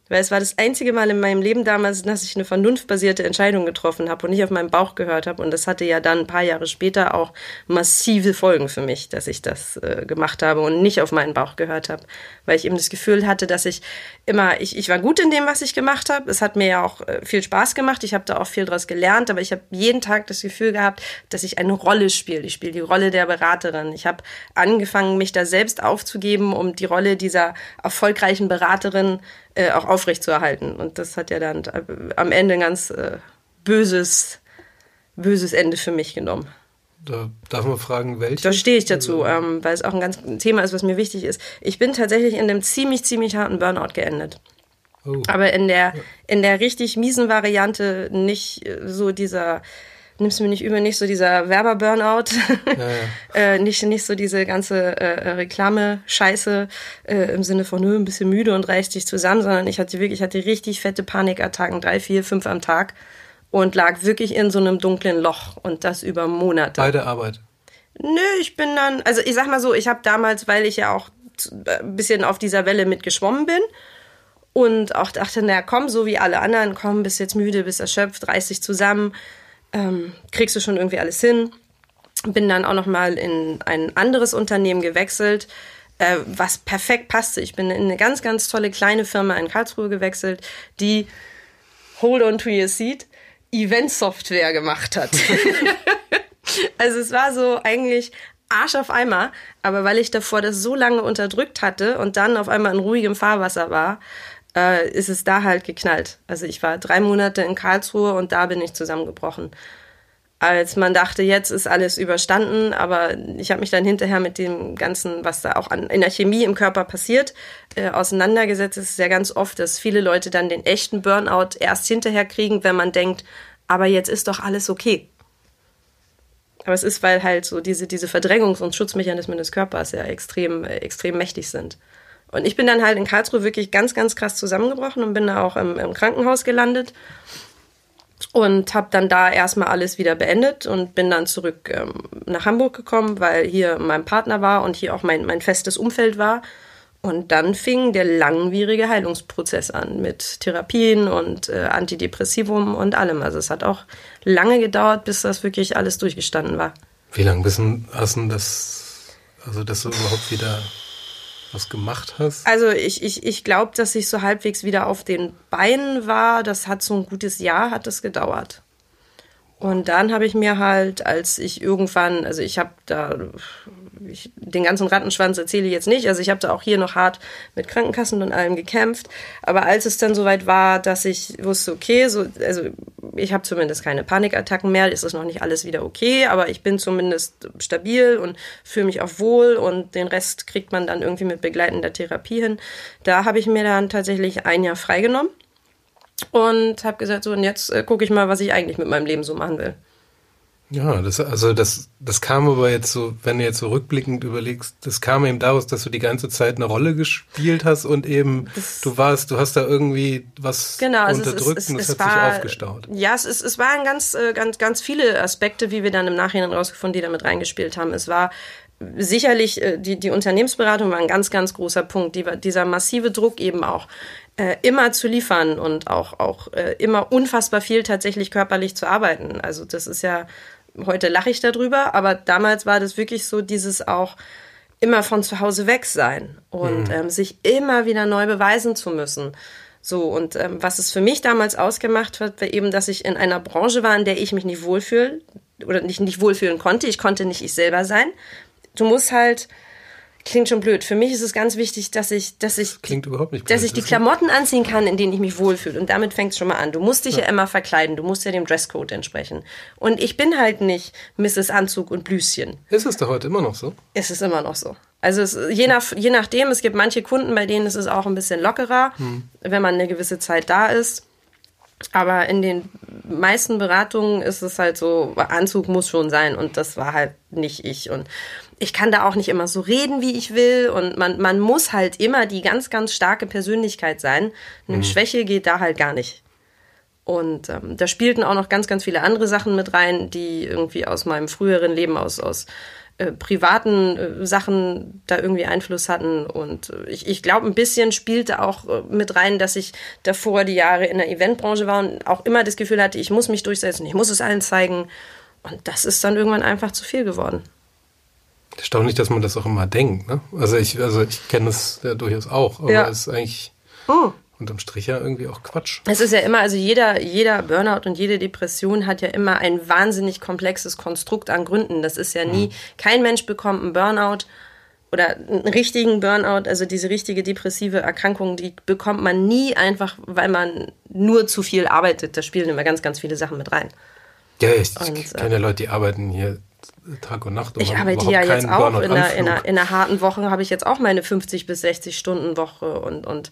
Weil es war das einzige Mal in meinem Leben damals, dass ich eine vernunftbasierte Entscheidung getroffen habe und nicht auf meinen Bauch gehört habe. Und das hatte ja dann ein paar Jahre später auch massive Folgen für mich, dass ich das äh, gemacht habe und nicht auf meinen Bauch gehört habe. Weil ich eben das Gefühl hatte, dass ich immer, ich, ich war gut in dem, was ich gemacht habe. Es hat mir ja auch äh, viel Spaß gemacht. Ich habe da auch viel draus gelernt, aber ich habe jeden Tag das Gefühl gehabt, dass ich eine Rolle spiele. Ich spiele die Rolle der Beraterin. Ich habe angefangen, mich da selbst aufzugeben, um die Rolle dieser erfolgreichen Beraterin äh, auch aufrechtzuerhalten. Und das hat ja dann äh, am Ende ein ganz äh, böses, böses Ende für mich genommen. Da darf man fragen, welche? Da stehe ich dazu, ähm, weil es auch ein ganz ein Thema ist, was mir wichtig ist. Ich bin tatsächlich in einem ziemlich, ziemlich harten Burnout geendet. Oh. Aber in der, in der richtig miesen Variante nicht äh, so dieser, nimmst du mir nicht übel, nicht so dieser Werber-Burnout, äh, nicht, nicht so diese ganze äh, Reklame-Scheiße äh, im Sinne von, nö, ein bisschen müde und reißt dich zusammen, sondern ich hatte wirklich, ich hatte richtig fette Panikattacken, drei, vier, fünf am Tag und lag wirklich in so einem dunklen Loch und das über Monate. Bei der Arbeit. Nö, ich bin dann, also ich sag mal so, ich habe damals, weil ich ja auch zu- äh, ein bisschen auf dieser Welle mitgeschwommen bin und auch dachte, na komm, so wie alle anderen, komm, bist jetzt müde, bist erschöpft, reiß dich zusammen, ähm, kriegst du schon irgendwie alles hin. Bin dann auch noch mal in ein anderes Unternehmen gewechselt, äh, was perfekt passte. Ich bin in eine ganz, ganz tolle kleine Firma in Karlsruhe gewechselt, die Hold on to your seat Event-Software gemacht hat. Also es war so eigentlich Arsch auf Eimer, aber weil ich davor das so lange unterdrückt hatte und dann auf einmal in ruhigem Fahrwasser war, äh, ist es da halt geknallt. Also ich war drei Monate in Karlsruhe und da bin ich zusammengebrochen. Als man dachte, jetzt ist alles überstanden, aber ich habe mich dann hinterher mit dem Ganzen, was da auch an, in der Chemie im Körper passiert, äh, auseinandergesetzt. Es ist ja ganz oft, dass viele Leute dann den echten Burnout erst hinterher kriegen, wenn man denkt, aber jetzt ist doch alles okay. Aber es ist, weil halt so diese, diese Verdrängungs- und Schutzmechanismen des Körpers ja extrem, extrem mächtig sind. Und ich bin dann halt in Karlsruhe wirklich ganz, ganz krass zusammengebrochen und bin da auch im, im Krankenhaus gelandet und habe dann da erstmal alles wieder beendet und bin dann zurück ähm, nach Hamburg gekommen, weil hier mein Partner war und hier auch mein, mein festes Umfeld war. Und dann fing der langwierige Heilungsprozess an mit Therapien und äh, Antidepressivum und allem. Also es hat auch lange gedauert, bis das wirklich alles durchgestanden war. Wie lange bist du, hast du das, also dass du überhaupt wieder was gemacht hast? Also ich, ich, ich glaube, dass ich so halbwegs wieder auf den Beinen war. Das hat so ein gutes Jahr, hat es gedauert. Und dann habe ich mir halt, als ich irgendwann, also ich habe da ich, den ganzen Rattenschwanz erzähle ich jetzt nicht. Also ich habe da auch hier noch hart mit Krankenkassen und allem gekämpft. Aber als es dann soweit war, dass ich wusste, okay, so, also ich habe zumindest keine Panikattacken mehr, ist es noch nicht alles wieder okay, aber ich bin zumindest stabil und fühle mich auch wohl und den Rest kriegt man dann irgendwie mit begleitender Therapie hin. Da habe ich mir dann tatsächlich ein Jahr freigenommen und habe gesagt, so und jetzt äh, gucke ich mal, was ich eigentlich mit meinem Leben so machen will. Ja, das, also das, das kam aber jetzt so, wenn du jetzt so rückblickend überlegst, das kam eben daraus, dass du die ganze Zeit eine Rolle gespielt hast und eben das, du warst, du hast da irgendwie was genau, also unterdrückt es, es, und es, hat war, sich aufgestaut. Ja, es, es, es waren ganz, äh, ganz, ganz viele Aspekte, wie wir dann im Nachhinein rausgefunden, die damit reingespielt haben. Es war sicherlich, äh, die, die Unternehmensberatung war ein ganz, ganz großer Punkt. Die, dieser massive Druck eben auch äh, immer zu liefern und auch, auch immer unfassbar viel tatsächlich körperlich zu arbeiten. Also das ist ja heute lache ich darüber, aber damals war das wirklich so dieses auch immer von zu Hause weg sein und mhm. ähm, sich immer wieder neu beweisen zu müssen. So, und ähm, was es für mich damals ausgemacht hat, war eben, dass ich in einer Branche war, in der ich mich nicht wohlfühle oder nicht, nicht wohlfühlen konnte. Ich konnte nicht ich selber sein. Du musst halt klingt schon blöd. Für mich ist es ganz wichtig, dass ich, dass ich, klingt überhaupt nicht blöd. dass ich die Klamotten anziehen kann, in denen ich mich wohlfühle. Und damit fängt es schon mal an. Du musst dich ja. ja. immer verkleiden. Du musst ja dem Dresscode entsprechen. Und ich bin halt nicht Mrs. Anzug und Blüschen. Ist es da heute immer noch so? Ist es immer noch so. Also es, je, nach, je nachdem, es gibt manche Kunden, bei denen ist es auch ein bisschen lockerer, hm. wenn man eine gewisse Zeit da ist. Aber in den meisten Beratungen ist es halt so, Anzug muss schon sein und das war halt nicht ich. Und ich kann da auch nicht immer so reden, wie ich will. Und man, man muss halt immer die ganz, ganz starke Persönlichkeit sein. Eine mhm. Schwäche geht da halt gar nicht. Und ähm, da spielten auch noch ganz, ganz viele andere Sachen mit rein, die irgendwie aus meinem früheren Leben, aus, aus äh, privaten äh, Sachen da irgendwie Einfluss hatten. Und äh, ich, ich glaube, ein bisschen spielte auch äh, mit rein, dass ich davor die Jahre in der Eventbranche war und auch immer das Gefühl hatte, ich muss mich durchsetzen, ich muss es allen zeigen. Und das ist dann irgendwann einfach zu viel geworden. Erstaunlich, dass man das auch immer denkt. Ne? Also ich, also ich kenne das ja durchaus auch, aber ja. es ist eigentlich oh. unterm Strich ja irgendwie auch Quatsch. Es ist ja immer, also jeder, jeder Burnout und jede Depression hat ja immer ein wahnsinnig komplexes Konstrukt an Gründen. Das ist ja nie, mhm. kein Mensch bekommt einen Burnout oder einen richtigen Burnout, also diese richtige depressive Erkrankung, die bekommt man nie einfach, weil man nur zu viel arbeitet. Da spielen immer ganz, ganz viele Sachen mit rein. Ja, ich, ich kenne ja Leute, die arbeiten hier Tag und Nacht. Und ich arbeite ja jetzt auch in einer, in, einer, in einer harten Woche, habe ich jetzt auch meine 50 bis 60 Stunden Woche und, und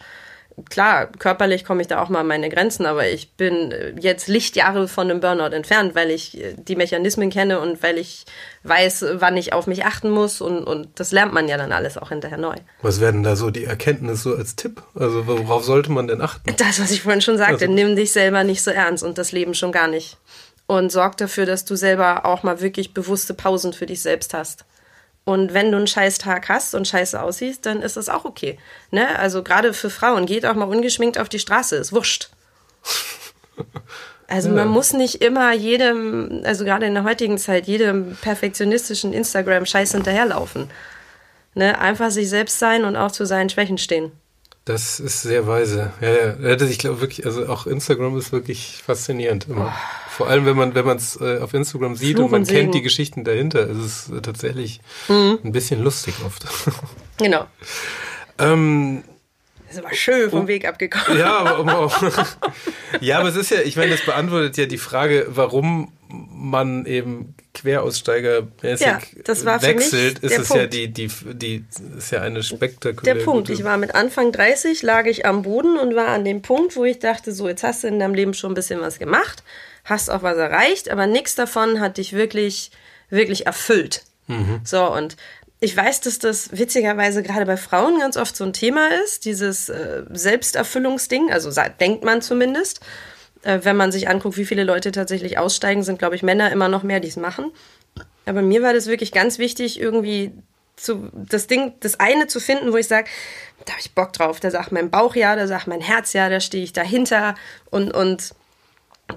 klar, körperlich komme ich da auch mal an meine Grenzen, aber ich bin jetzt Lichtjahre von einem Burnout entfernt, weil ich äh, die Mechanismen kenne und weil ich weiß, wann ich auf mich achten muss und, und das lernt man ja dann alles auch hinterher neu. Was werden da so die Erkenntnisse so als Tipp? Also worauf sollte man denn achten? Das, was ich vorhin schon sagte, also. nimm dich selber nicht so ernst und das Leben schon gar nicht und sorg dafür, dass du selber auch mal wirklich bewusste Pausen für dich selbst hast. Und wenn du einen scheiß Tag hast und scheiße aussiehst, dann ist das auch okay. Ne? Also gerade für Frauen, geht auch mal ungeschminkt auf die Straße, ist wurscht. Also ja. man muss nicht immer jedem, also gerade in der heutigen Zeit, jedem perfektionistischen Instagram-Scheiß hinterherlaufen. Ne? Einfach sich selbst sein und auch zu seinen Schwächen stehen. Das ist sehr weise. Ja, ja. Ich glaube wirklich, also auch Instagram ist wirklich faszinierend immer. Oh. Vor allem, wenn man wenn man es äh, auf Instagram sieht Fluch und man und kennt die Geschichten dahinter, ist es äh, tatsächlich mhm. ein bisschen lustig oft. Genau. ähm, das ist aber schön vom oh, Weg abgekommen. Ja, aber, ja, aber es ist ja, ich meine, das beantwortet ja die Frage, warum man eben Queraussteigermäßig ja, das war wechselt, ist es Punkt. ja die, die, die, ist ja eine spektakuläre. Der Punkt. Ich war mit Anfang 30, lag ich am Boden und war an dem Punkt, wo ich dachte, so, jetzt hast du in deinem Leben schon ein bisschen was gemacht, hast auch was erreicht, aber nichts davon hat dich wirklich, wirklich erfüllt. Mhm. So, und ich weiß, dass das witzigerweise gerade bei Frauen ganz oft so ein Thema ist, dieses äh, Selbsterfüllungsding, also denkt man zumindest. Äh, wenn man sich anguckt, wie viele Leute tatsächlich aussteigen, sind, glaube ich, Männer immer noch mehr, die es machen. Aber mir war das wirklich ganz wichtig, irgendwie zu, das Ding, das eine zu finden, wo ich sage, da habe ich Bock drauf. Da sagt mein Bauch ja, da sagt mein Herz ja, da stehe ich dahinter. Und, und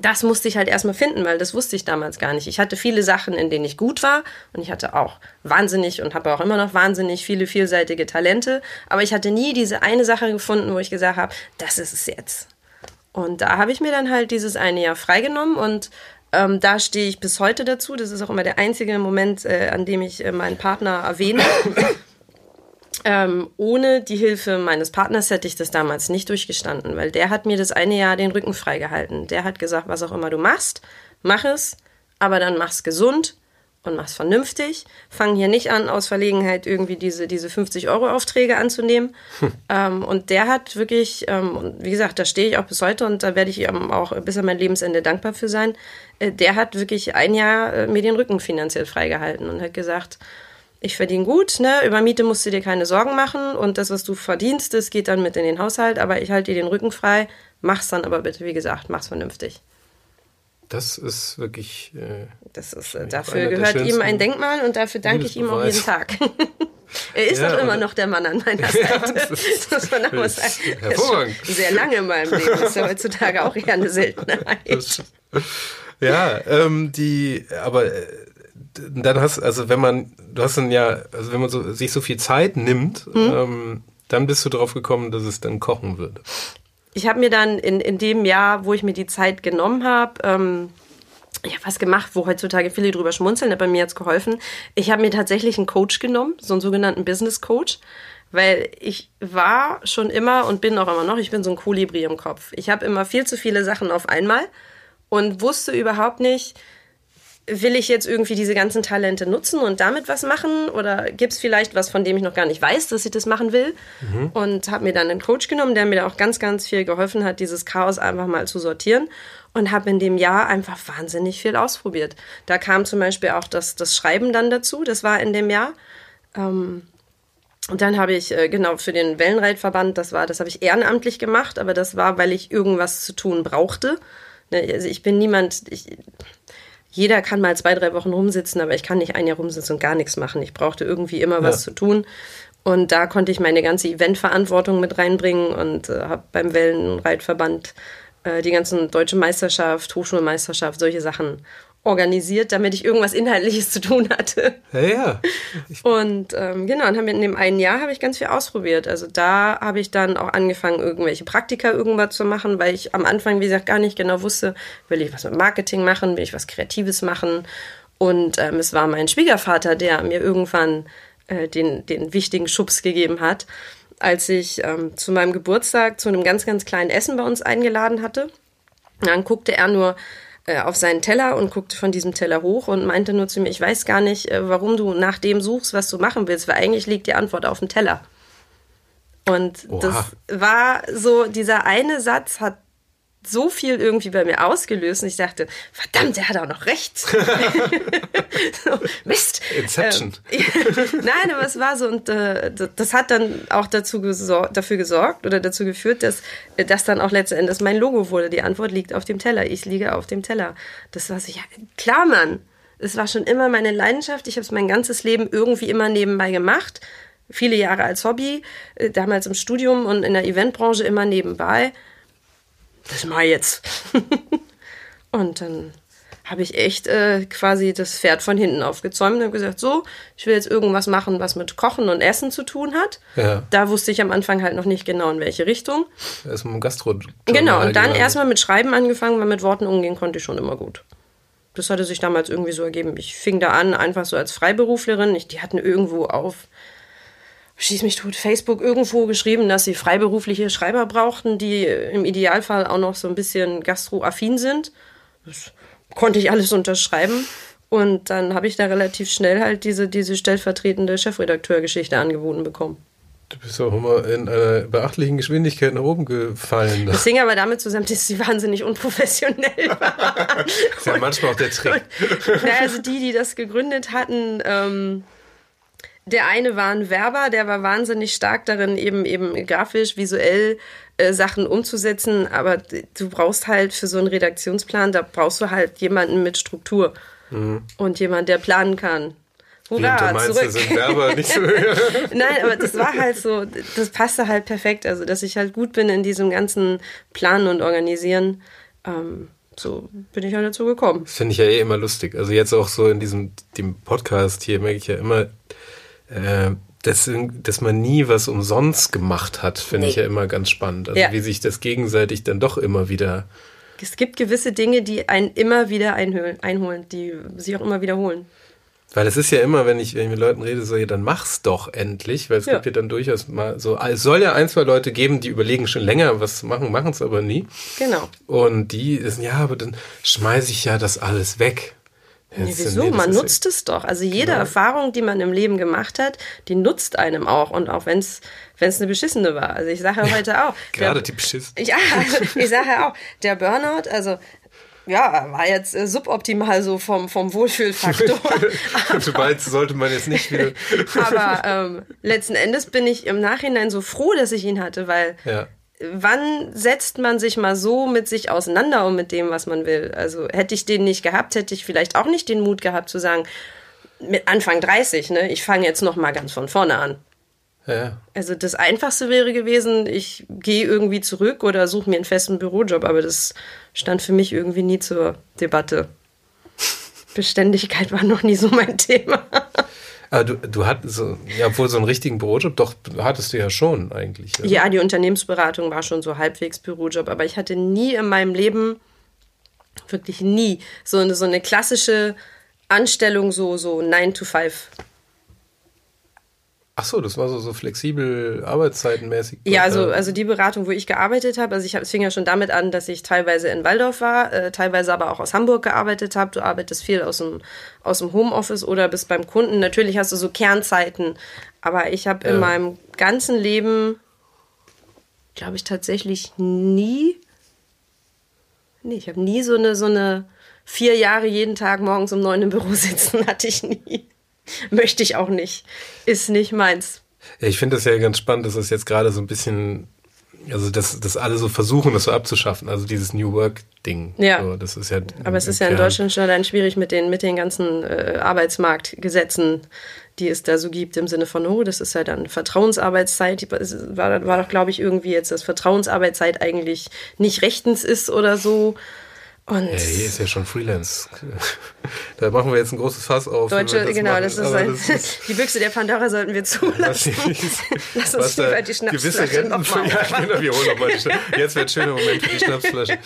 das musste ich halt erstmal finden, weil das wusste ich damals gar nicht. Ich hatte viele Sachen, in denen ich gut war und ich hatte auch wahnsinnig und habe auch immer noch wahnsinnig viele vielseitige Talente, aber ich hatte nie diese eine Sache gefunden, wo ich gesagt habe, das ist es jetzt. Und da habe ich mir dann halt dieses eine Jahr freigenommen und Ähm, da stehe ich bis heute dazu. Das ist auch immer der einzige Moment, äh, an dem ich äh, meinen Partner erwähne. ähm, ohne die Hilfe meines Partners hätte ich das damals nicht durchgestanden, weil der hat mir das eine Jahr den Rücken freigehalten. Der hat gesagt, was auch immer du machst, mach es, aber dann mach's gesund und mach's vernünftig. Fang hier nicht an, aus Verlegenheit irgendwie diese, diese 50-Euro-Aufträge anzunehmen. Hm. Ähm, und der hat wirklich, ähm, und wie gesagt, da stehe ich auch bis heute und da werde ich ihm auch bis an mein Lebensende dankbar für sein. Äh, der hat wirklich ein Jahr äh, mir den Rücken finanziell freigehalten und hat gesagt, ich verdiene gut, ne? Über Miete musst du dir keine Sorgen machen und das, was du verdienst, das geht dann mit in den Haushalt, aber ich halte dir den Rücken frei. Mach's dann aber bitte, wie gesagt, mach's vernünftig. Das ist wirklich. Äh, das ist, äh, dafür gehört ihm ein Denkmal und dafür danke ich ihm auch jeden Tag. er ist ja, auch immer noch der Mann an meiner Seite. das, ist, das muss man auch sagen. Hervorragend. Sehr lange in meinem Leben. Das ist ja heutzutage auch eher eine Seltenheit. Das, ja, ähm, die, aber äh, dann hast, also wenn man, du hast dann ja, also wenn man so, sich so viel Zeit nimmt, hm? ähm, dann bist du drauf gekommen, dass es dann kochen würde ich habe mir dann in, in dem Jahr, wo ich mir die Zeit genommen habe, ähm, ich habe was gemacht, wo heutzutage viele drüber schmunzeln, hat bei mir jetzt geholfen. Ich habe mir tatsächlich einen Coach genommen, so einen sogenannten Business Coach, weil ich war schon immer und bin auch immer noch, ich bin so ein Kolibri im Kopf. Ich habe immer viel zu viele Sachen auf einmal und wusste überhaupt nicht, will ich jetzt irgendwie diese ganzen Talente nutzen und damit was machen? Oder gibt es vielleicht was, von dem ich noch gar nicht weiß, dass ich das machen will? Mhm. Und habe mir dann einen Coach genommen, der mir da auch ganz, ganz viel geholfen hat, dieses Chaos einfach mal zu sortieren. Und habe in dem Jahr einfach wahnsinnig viel ausprobiert. Da kam zum Beispiel auch das, das Schreiben dann dazu, das war in dem Jahr. Ähm, und dann habe ich äh, genau für den Wellenreitverband, das war, das habe ich ehrenamtlich gemacht, aber das war, weil ich irgendwas zu tun brauchte. Ne, also ich bin niemand, ich, jeder kann mal zwei, drei Wochen rumsitzen, aber ich kann nicht ein Jahr rumsitzen und gar nichts machen. Ich brauchte irgendwie immer was ja. zu tun. Und da konnte ich meine ganze Eventverantwortung mit reinbringen und äh, habe beim Wellenreitverband äh, die ganzen deutsche Meisterschaft, Hochschulmeisterschaft, solche Sachen organisiert, damit ich irgendwas Inhaltliches zu tun hatte. Ja, ja. Und ähm, genau, und in dem einen Jahr habe ich ganz viel ausprobiert. Also da habe ich dann auch angefangen, irgendwelche Praktika irgendwas zu machen, weil ich am Anfang, wie gesagt, gar nicht genau wusste, will ich was mit Marketing machen, will ich was Kreatives machen. Und ähm, es war mein Schwiegervater, der mir irgendwann äh, den, den wichtigen Schubs gegeben hat, als ich ähm, zu meinem Geburtstag zu einem ganz, ganz kleinen Essen bei uns eingeladen hatte. dann guckte er nur, äh, auf seinen Teller und guckte von diesem Teller hoch und meinte nur zu mir, ich weiß gar nicht, äh, warum du nach dem suchst, was du machen willst, weil eigentlich liegt die Antwort auf dem Teller. Und Oha. das war so, dieser eine Satz hat so viel irgendwie bei mir ausgelöst und ich dachte, verdammt, der hat auch noch recht. so, Mist. Inception. Ähm, nein, aber es war so und äh, das hat dann auch dazu gesor dafür gesorgt oder dazu geführt, dass äh, das dann auch letzten Endes mein Logo wurde. Die Antwort liegt auf dem Teller. Ich liege auf dem Teller. Das war so, ja, klar, Mann. Es war schon immer meine Leidenschaft. Ich habe es mein ganzes Leben irgendwie immer nebenbei gemacht. Viele Jahre als Hobby, äh, damals im Studium und in der Eventbranche immer nebenbei das mache ich jetzt. und dann habe ich echt äh, quasi das Pferd von hinten aufgezäumt und habe gesagt, so, ich will jetzt irgendwas machen, was mit Kochen und Essen zu tun hat. Ja. Da wusste ich am Anfang halt noch nicht genau, in welche Richtung. Erstmal im Gastro. Genau, und dann erstmal mit Schreiben angefangen, weil mit Worten umgehen konnte ich schon immer gut. Das hatte sich damals irgendwie so ergeben. Ich fing da an, einfach so als Freiberuflerin. Ich, die hatten irgendwo auf schieß mich tot, Facebook irgendwo geschrieben, dass sie freiberufliche Schreiber brauchten, die im Idealfall auch noch so ein bisschen gastroaffin sind. Das konnte ich alles unterschreiben. Und dann habe ich da relativ schnell halt diese, diese stellvertretende Chefredakteurgeschichte angeboten bekommen. Du bist auch immer in einer beachtlichen Geschwindigkeit nach oben gefallen. Das hing aber damit zusammen, dass sie wahnsinnig unprofessionell waren. das ist ja manchmal auch der Trick. Und, na, also die, die das gegründet hatten, ähm, der eine war ein Werber, der war wahnsinnig stark darin, eben eben grafisch, visuell äh, Sachen umzusetzen. Aber du brauchst halt für so einen Redaktionsplan, da brauchst du halt jemanden mit Struktur mhm. und jemand, der planen kann. Hurra, meinst, zurück. sind Werber nicht so Nein, aber das war halt so, das passte halt perfekt. Also, dass ich halt gut bin in diesem ganzen Planen und Organisieren. Ähm, so bin ich halt dazu gekommen. Das finde ich ja eh immer lustig. Also jetzt auch so in diesem dem Podcast hier merke ich ja immer, äh, dass, dass man nie was umsonst gemacht hat, finde nee. ich ja immer ganz spannend. Also ja. wie sich das gegenseitig dann doch immer wieder Es gibt gewisse Dinge, die einen immer wieder einholen, einholen die sich auch immer wiederholen. Weil es ist ja immer, wenn ich, wenn ich mit Leuten rede, so, ja, dann mach's doch endlich, weil es ja. gibt ja dann durchaus mal so, es soll ja ein, zwei Leute geben, die überlegen schon länger, was zu machen, machen es aber nie. Genau. Und die ist, ja, aber dann schmeiße ich ja das alles weg. Nee, wieso? Nee, man nutzt ja, es doch. Also jede genau. Erfahrung, die man im Leben gemacht hat, die nutzt einem auch. Und auch wenn es eine beschissene war. Also ich sage heute auch. Gerade der, die beschissene. Ja, ich sage auch, der Burnout, also ja, war jetzt äh, suboptimal so vom, vom Wohlfühlfaktor. Sobald sollte man jetzt nicht wieder. aber ähm, letzten Endes bin ich im Nachhinein so froh, dass ich ihn hatte, weil ja. Wann setzt man sich mal so mit sich auseinander und mit dem, was man will? Also hätte ich den nicht gehabt, hätte ich vielleicht auch nicht den Mut gehabt zu sagen, mit Anfang 30, ne, ich fange jetzt noch mal ganz von vorne an. Ja. Also das Einfachste wäre gewesen, ich gehe irgendwie zurück oder suche mir einen festen Bürojob, aber das stand für mich irgendwie nie zur Debatte. Beständigkeit war noch nie so mein Thema. Aber du, du hattest so, ja, obwohl so einen richtigen Bürojob, doch, hattest du ja schon eigentlich. Oder? Ja, die Unternehmensberatung war schon so halbwegs Bürojob, aber ich hatte nie in meinem Leben, wirklich nie, so eine, so eine klassische Anstellung, so, so 9 to 5. Ach so, das war so, so flexibel arbeitszeitenmäßig. Ja, also, also die Beratung, wo ich gearbeitet habe, also ich hab, es fing ja schon damit an, dass ich teilweise in Waldorf war, äh, teilweise aber auch aus Hamburg gearbeitet habe. Du arbeitest viel aus dem, aus dem Homeoffice oder bist beim Kunden. Natürlich hast du so Kernzeiten, aber ich habe ja. in meinem ganzen Leben, glaube ich, tatsächlich nie, nee, ich habe nie so eine, so eine vier Jahre jeden Tag morgens um neun im Büro sitzen, hatte ich nie. Möchte ich auch nicht. Ist nicht meins. Ja, ich finde das ja ganz spannend, dass es jetzt gerade so ein bisschen, also dass, dass alle so versuchen, das so abzuschaffen, also dieses New Work-Ding. Ja. So, das ist ja Aber es ist ja in Deutschland schon allein schwierig mit den, mit den ganzen äh, Arbeitsmarktgesetzen, die es da so gibt, im Sinne von, oh, das ist ja dann Vertrauensarbeitszeit. War, war doch, glaube ich, irgendwie jetzt, dass Vertrauensarbeitszeit eigentlich nicht rechtens ist oder so. Und ja, hier ist ja schon Freelance. Da machen wir jetzt ein großes Fass auf. Deutsche, das genau, das ist, ein, das ist, die Büchse der Pandora sollten wir zulassen. Lass uns lieber die Schnapsflasche nochmal Ja, genau, wir holen nochmal die Schnapsflasche. Jetzt wird schöner Moment für die Schnapsflasche.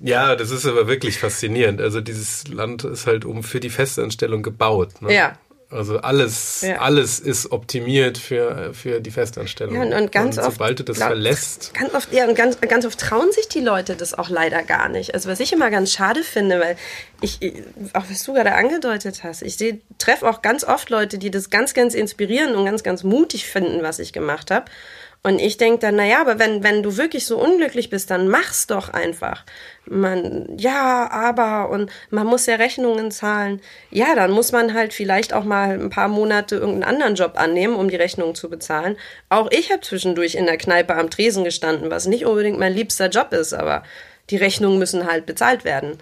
Ja, das ist aber wirklich faszinierend. Also dieses Land ist halt um für die Festanstellung gebaut. Ne? Ja, also alles, ja. alles ist optimiert für, für die Festanstellung. Ja, und, und ganz und oft, sobald du das glaub, verlässt. Ganz oft, ja, und ganz, ganz oft trauen sich die Leute das auch leider gar nicht. Also was ich immer ganz schade finde, weil ich, auch was du gerade angedeutet hast, ich treffe auch ganz oft Leute, die das ganz, ganz inspirieren und ganz, ganz mutig finden, was ich gemacht habe. Und ich denke dann, naja, aber wenn, wenn du wirklich so unglücklich bist, dann mach's doch einfach. Man, ja, aber, und man muss ja Rechnungen zahlen. Ja, dann muss man halt vielleicht auch mal ein paar Monate irgendeinen anderen Job annehmen, um die Rechnungen zu bezahlen. Auch ich habe zwischendurch in der Kneipe am Tresen gestanden, was nicht unbedingt mein liebster Job ist, aber die Rechnungen müssen halt bezahlt werden.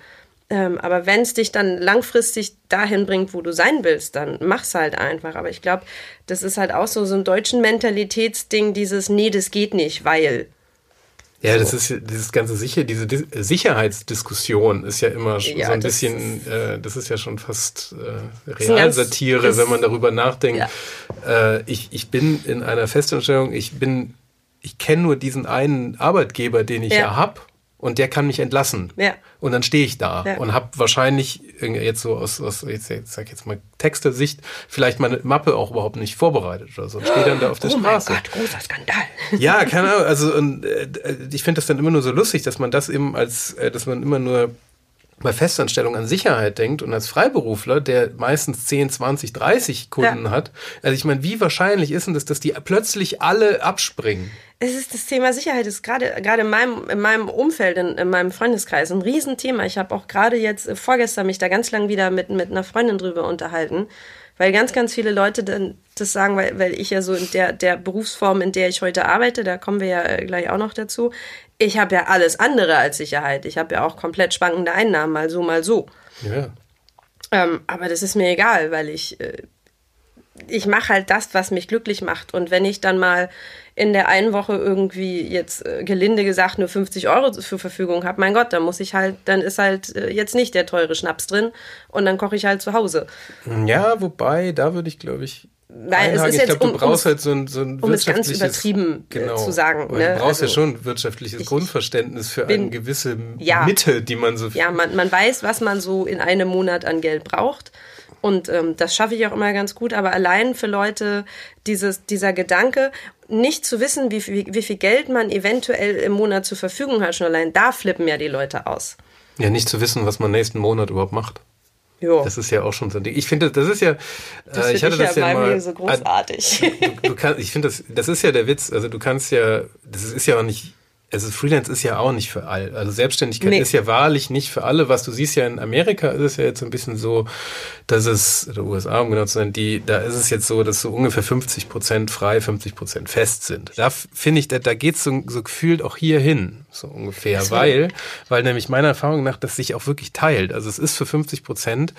Ähm, aber wenn es dich dann langfristig dahin bringt, wo du sein willst, dann mach's halt einfach. Aber ich glaube, das ist halt auch so, so ein deutschen Mentalitätsding, dieses, nee, das geht nicht, weil. Ja, so. das ist dieses ganze Sicher, diese Dis Sicherheitsdiskussion ist ja immer ja, so ein bisschen, äh, das ist ja schon fast äh, Realsatire, wenn man darüber nachdenkt. Ja. Äh, ich, ich bin in einer Festanstellung, ich bin, ich kenne nur diesen einen Arbeitgeber, den ich ja, ja habe und der kann mich entlassen. Ja. Und dann stehe ich da ja. und habe wahrscheinlich jetzt so aus, aus jetzt, jetzt sag jetzt mal Texte-Sicht vielleicht meine Mappe auch überhaupt nicht vorbereitet oder so. Und stehe dann da auf der oh Straße. Oh mein Gott, großer Skandal. Ja, keine Ahnung. Also und, äh, ich finde das dann immer nur so lustig, dass man das eben als, äh, dass man immer nur bei Festanstellung an Sicherheit denkt und als Freiberufler, der meistens 10, 20, 30 Kunden ja. hat, also ich meine, wie wahrscheinlich ist denn das, dass die plötzlich alle abspringen? Es ist das Thema Sicherheit, ist gerade gerade in meinem, in meinem Umfeld, in, in meinem Freundeskreis ein Riesenthema. Ich habe auch gerade jetzt äh, vorgestern mich da ganz lang wieder mit, mit einer Freundin drüber unterhalten, weil ganz, ganz viele Leute dann das sagen, weil, weil ich ja so in der, der Berufsform, in der ich heute arbeite, da kommen wir ja äh, gleich auch noch dazu, ich habe ja alles andere als Sicherheit. Ich habe ja auch komplett schwankende Einnahmen, mal so, mal so. Ja. Ähm, aber das ist mir egal, weil ich, äh, ich mache halt das, was mich glücklich macht. Und wenn ich dann mal in der einen Woche irgendwie jetzt äh, gelinde gesagt nur 50 Euro zur Verfügung habe, mein Gott, dann muss ich halt, dann ist halt äh, jetzt nicht der teure Schnaps drin und dann koche ich halt zu Hause. Ja, wobei, da würde ich, glaube ich, Weil es ist ich jetzt, glaube, du um, brauchst halt so ein, so ein um es ganz übertrieben äh, genau, zu sagen. Ne? Du brauchst ja Also, schon ein wirtschaftliches ich- Grundverständnis für bin- eine gewisse Ja. Mitte, die man so... Ja, man, man weiß, was man so in einem Monat an Geld braucht. Und ähm, das schaffe ich auch immer ganz gut. Aber allein für Leute dieses, dieser Gedanke, nicht zu wissen, wie, viel- wie viel Geld man eventuell im Monat zur Verfügung hat, schon allein da flippen ja die Leute aus. Ja, nicht zu wissen, was man nächsten Monat überhaupt macht. Jo. Das ist ja auch schon so ein Ding. Ich finde, das ist ja... Das äh, ich hatte finde das ich ja ja mal... so großartig. du, du kannst, ich finde das, das ist ja der Witz. Also du kannst ja, das ist ja auch nicht, also Freelance ist ja auch nicht für all. Also Selbstständigkeit Nee. ist ja wahrlich nicht für alle. Was du siehst ja in Amerika ist es ja jetzt so ein bisschen so, dass es, oder USA um genau zu sein, die, da ist es jetzt so, dass so ungefähr 50 Prozent frei, 50 Prozent fest sind. Da finde ich, da, da geht's so, so gefühlt auch hier hin, so ungefähr, weil, weil nämlich meiner Erfahrung nach das sich auch wirklich teilt. Also es ist für 50 Prozent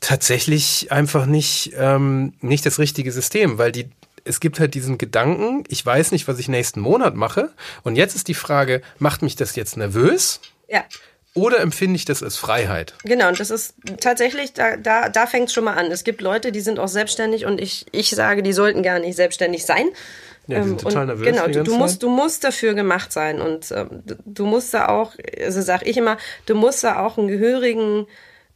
tatsächlich einfach nicht, ähm, nicht das richtige System, weil die, es gibt halt diesen Gedanken, ich weiß nicht, was ich nächsten Monat mache. Und jetzt ist die Frage, macht mich das jetzt nervös ja. oder empfinde ich das als Freiheit? Genau, und das ist tatsächlich, da, da, da fängt es schon mal an. Es gibt Leute, die sind auch selbstständig und ich, ich sage, die sollten gar nicht selbstständig sein. Ja, die sind total und nervös Genau, du, musst, du musst dafür gemacht sein und ähm, du- musst da auch, also sag ich immer, du musst da auch einen gehörigen,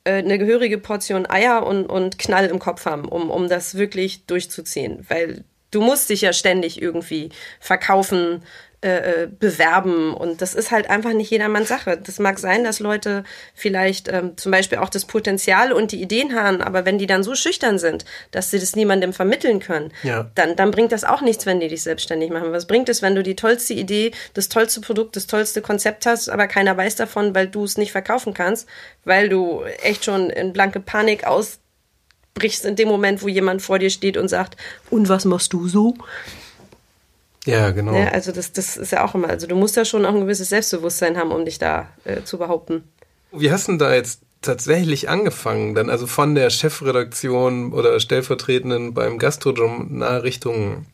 äh, eine gehörige Portion Eier und, und Knall im Kopf haben, um, um das wirklich durchzuziehen. Weil du musst dich ja ständig irgendwie verkaufen, äh, äh, bewerben und das ist halt einfach nicht jedermanns Sache. Das mag sein, dass Leute vielleicht ähm, zum Beispiel auch das Potenzial und die Ideen haben, aber wenn die dann so schüchtern sind, dass sie das niemandem vermitteln können, Ja. dann, dann bringt das auch nichts, wenn die dich selbstständig machen. Was bringt es, wenn du die tollste Idee, das tollste Produkt, das tollste Konzept hast, aber keiner weiß davon, weil du es nicht verkaufen kannst, weil du echt schon in blanke Panik ausbrichst in dem Moment, wo jemand vor dir steht und sagt, und was machst du so? Ja, genau. Ja, also das, das ist ja auch immer, also du musst da schon auch ein gewisses Selbstbewusstsein haben, um dich da äh, zu behaupten. Wie hast du denn da jetzt tatsächlich angefangen? Dann also von der Chefredaktion oder Stellvertretenden beim Gastrojournal Richtung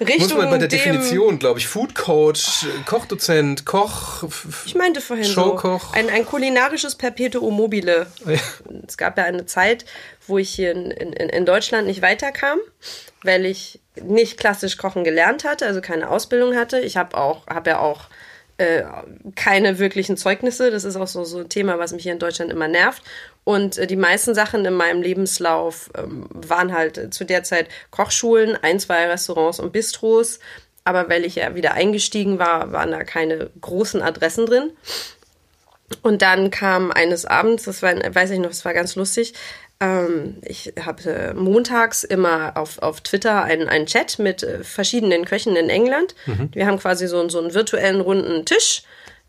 Richtung muss man bei der Definition, glaube ich, Food Coach, Kochdozent, Koch. Ich meinte vorhin Showkoch. so, ein, ein kulinarisches Perpetuum mobile. Ja. Es gab ja eine Zeit, wo ich hier in, in, in Deutschland nicht weiterkam, weil ich nicht klassisch kochen gelernt hatte, also keine Ausbildung hatte. Ich habe auch, habe ja auch äh, keine wirklichen Zeugnisse. Das ist auch so, so ein Thema, was mich hier in Deutschland immer nervt. Und äh, die meisten Sachen in meinem Lebenslauf ähm, waren halt äh, zu der Zeit Kochschulen, ein, zwei Restaurants und Bistros. Aber weil ich ja wieder eingestiegen war, waren da keine großen Adressen drin. Und dann kam eines Abends, das war, weiß ich noch, das war ganz lustig. Ähm, ich habe montags immer auf, auf Twitter einen, einen Chat mit äh, verschiedenen Köchen in England. Wir haben quasi so, so einen virtuellen runden Tisch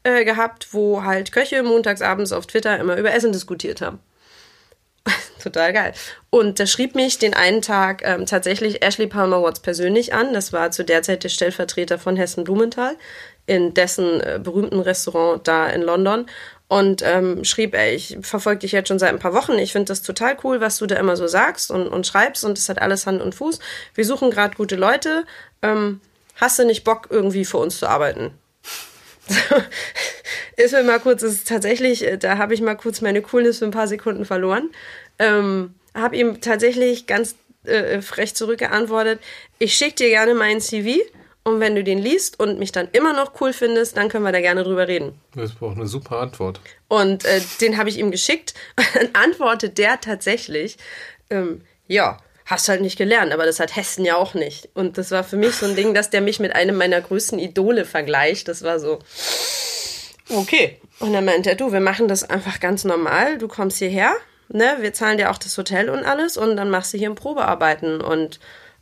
äh, gehabt, wo halt Köche montags abends auf Twitter immer über Essen diskutiert haben. Total geil. Und da schrieb mich den einen Tag ähm, tatsächlich Ashley Palmer Watts persönlich an. Das war zu der Zeit der Stellvertreter von Hessen Blumenthal in dessen äh, berühmten Restaurant da in London. Und ähm, schrieb, ey, ich verfolge dich jetzt schon seit ein paar Wochen. Ich finde das total cool, was du da immer so sagst und, und schreibst. Und das hat alles Hand und Fuß. Wir suchen gerade gute Leute. Ähm, hast du nicht Bock, irgendwie für uns zu arbeiten? ist mir mal kurz, es ist tatsächlich, äh, da habe ich mal kurz meine Coolness für ein paar Sekunden verloren. Ähm, habe ihm tatsächlich ganz äh, frech zurückgeantwortet, ich schicke dir gerne meinen CV und wenn du den liest und mich dann immer noch cool findest, dann können wir da gerne drüber reden. Das war auch eine super Antwort. Und äh, den habe ich ihm geschickt. Dann antwortet der tatsächlich, ähm, ja, hast halt nicht gelernt, aber das hat Hessen ja auch nicht. Und das war für mich so ein Ding, dass der mich mit einem meiner größten Idole vergleicht. Das war so, okay. Und dann meinte er, du, wir machen das einfach ganz normal. Du kommst hierher, ne, wir zahlen dir auch das Hotel und alles und dann machst du hier ein Probearbeiten und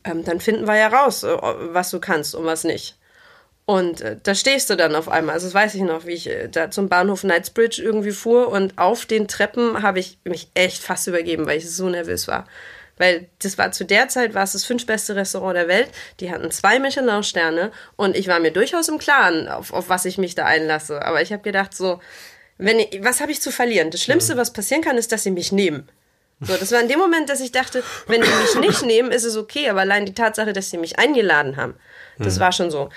ähm, dann finden wir ja raus, äh, was du kannst und was nicht. Und äh, da stehst du dann auf einmal. Also das weiß ich noch, wie ich äh, da zum Bahnhof Knightsbridge irgendwie fuhr und auf den Treppen habe ich mich echt fast übergeben, weil ich so nervös war. Weil das war zu der Zeit, war es das fünftbeste Restaurant der Welt. Die hatten zwei Michelin-Sterne und ich war mir durchaus im Klaren, auf, auf was ich mich da einlasse. Aber ich habe gedacht, so, wenn ich, was habe ich zu verlieren? Das Schlimmste, was passieren kann, ist, dass sie mich nehmen. So, das war in dem Moment, dass ich dachte, wenn die mich nicht nehmen, ist es okay, aber allein die Tatsache, dass sie mich eingeladen haben, das war schon so.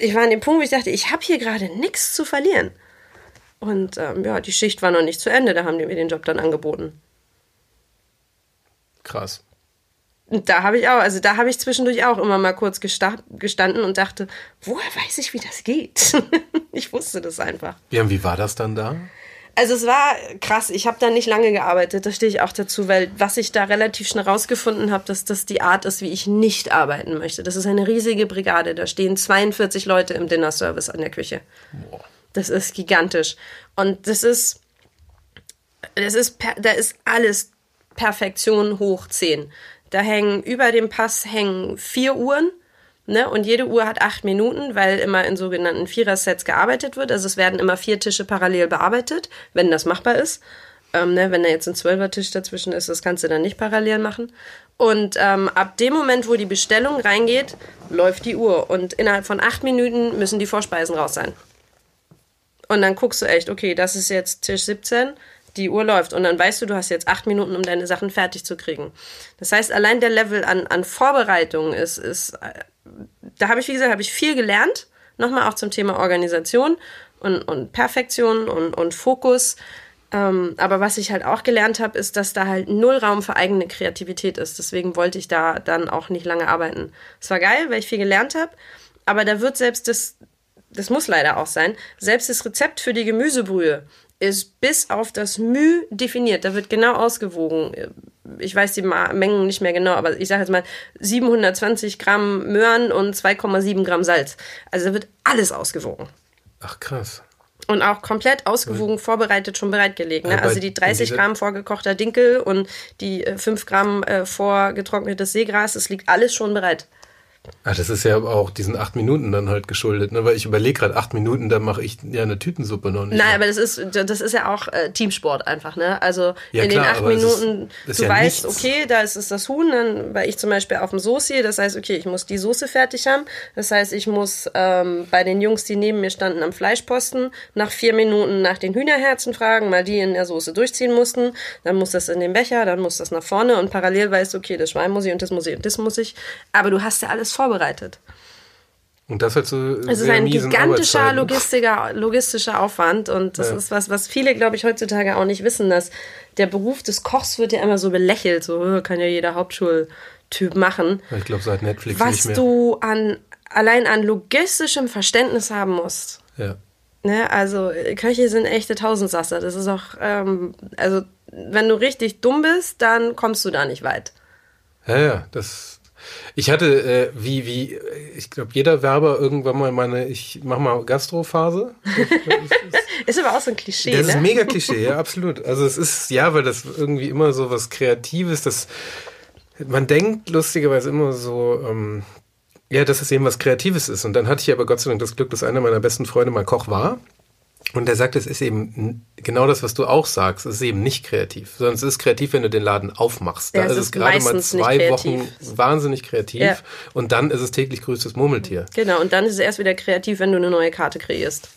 Ich war an dem Punkt, wo ich dachte, ich habe hier gerade nichts zu verlieren. Und ähm, ja, die Schicht war noch nicht zu Ende, da haben die mir den Job dann angeboten. Krass. da habe ich auch, also da habe ich zwischendurch auch immer mal kurz gestanden und dachte, woher weiß ich, wie das geht? ich wusste das einfach. Ja, und wie war das dann da? Also es war krass, ich habe da nicht lange gearbeitet, da stehe ich auch dazu, weil was ich da relativ schnell rausgefunden habe, dass das die Art ist, wie ich nicht arbeiten möchte. Das ist eine riesige Brigade, da stehen 42 Leute im Dinner-Service an der Küche. Das ist gigantisch. Und das ist, das ist, da ist alles Perfektion hoch 10. Da hängen über dem Pass hängen vier Uhren. Ne? Und jede Uhr hat acht Minuten, weil immer in sogenannten Vierer-Sets gearbeitet wird. Also es werden immer vier Tische parallel bearbeitet, wenn das machbar ist. Ähm, ne? Wenn da jetzt ein Zwölfer-Tisch dazwischen ist, das kannst du dann nicht parallel machen. Und ähm, ab dem Moment, wo die Bestellung reingeht, läuft die Uhr. Und innerhalb von acht Minuten müssen die Vorspeisen raus sein. Und dann guckst du echt, okay, das ist jetzt Tisch 17 die Uhr läuft und dann weißt du, du hast jetzt acht Minuten, um deine Sachen fertig zu kriegen. Das heißt, allein der Level an, an Vorbereitung ist, ist, äh, da habe ich, wie gesagt, habe ich viel gelernt. Nochmal auch zum Thema Organisation und, und Perfektion und, und Fokus. Ähm, aber was ich halt auch gelernt habe, ist, dass da halt null Raum für eigene Kreativität ist. Deswegen wollte ich da dann auch nicht lange arbeiten. Es war geil, weil ich viel gelernt habe. Aber da wird selbst das, das muss leider auch sein, selbst das Rezept für die Gemüsebrühe ist bis auf das Müh definiert. Da wird genau ausgewogen. Ich weiß die Mengen nicht mehr genau, aber ich sage jetzt mal 720 Gramm Möhren und 2,7 Gramm Salz. Also da wird alles ausgewogen. Ach krass. Und auch komplett ausgewogen, vorbereitet, schon bereitgelegt. Ne? Also die 30 Gramm vorgekochter Dinkel und die 5 äh, Gramm äh, vorgetrocknetes Seegras, das liegt alles schon bereit. Ah, das ist ja auch diesen acht Minuten dann halt geschuldet, ne? Weil ich überlege gerade, acht Minuten, da mache ich ja eine Tütensuppe noch nicht. Nein, mehr. aber das ist, das ist ja auch äh, Teamsport einfach, ne? Also ja, in klar, den acht Minuten, ist, du ja weißt, nichts. okay, da ist es das Huhn, dann war ich zum Beispiel auf dem Soße, das heißt, okay, ich muss die Soße fertig haben. Das heißt, ich muss ähm, bei den Jungs, die neben mir standen am Fleischposten, nach vier Minuten nach den Hühnerherzen fragen, weil die in der Soße durchziehen mussten. Dann muss das in den Becher, dann muss das nach vorne und parallel weißt du, okay, das Schwein muss ich und das muss ich und das muss ich. Aber du hast ja alles vorbereitet. Und das halt so. Es ist ein gigantischer logistischer, logistischer Aufwand und das ja. ist was, was viele, glaube ich, heutzutage auch nicht wissen, dass der Beruf des Kochs wird ja immer so belächelt, so oh, kann ja jeder Hauptschultyp machen. Ich glaube, seit Netflix was nicht mehr. du an, allein an logistischem Verständnis haben musst. Ja. Ne, also Köche sind echte Tausendsasser. Das ist auch, ähm, also wenn du richtig dumm bist, dann kommst du da nicht weit. Ja, ja, das ich hatte, äh, wie, wie, ich glaube, jeder Werber irgendwann mal meine, ich mach mal Gastrophase. ist aber auch so ein Klischee. Das ne? ist mega Klischee, ja, absolut. Also es ist, ja, weil das irgendwie immer so was Kreatives, das, man denkt lustigerweise immer so, ähm, ja, dass es eben was Kreatives ist. Und dann hatte ich aber Gott sei Dank das Glück, dass einer meiner besten Freunde mal Koch war. Und er sagt, es ist eben genau das, was du auch sagst. Es ist eben nicht kreativ, sondern es ist kreativ, wenn du den Laden aufmachst. Ja, da ist es gerade mal zwei Wochen wahnsinnig kreativ ja. und dann ist es täglich größtes Murmeltier. Genau, und dann ist es erst wieder kreativ, wenn du eine neue Karte kreierst.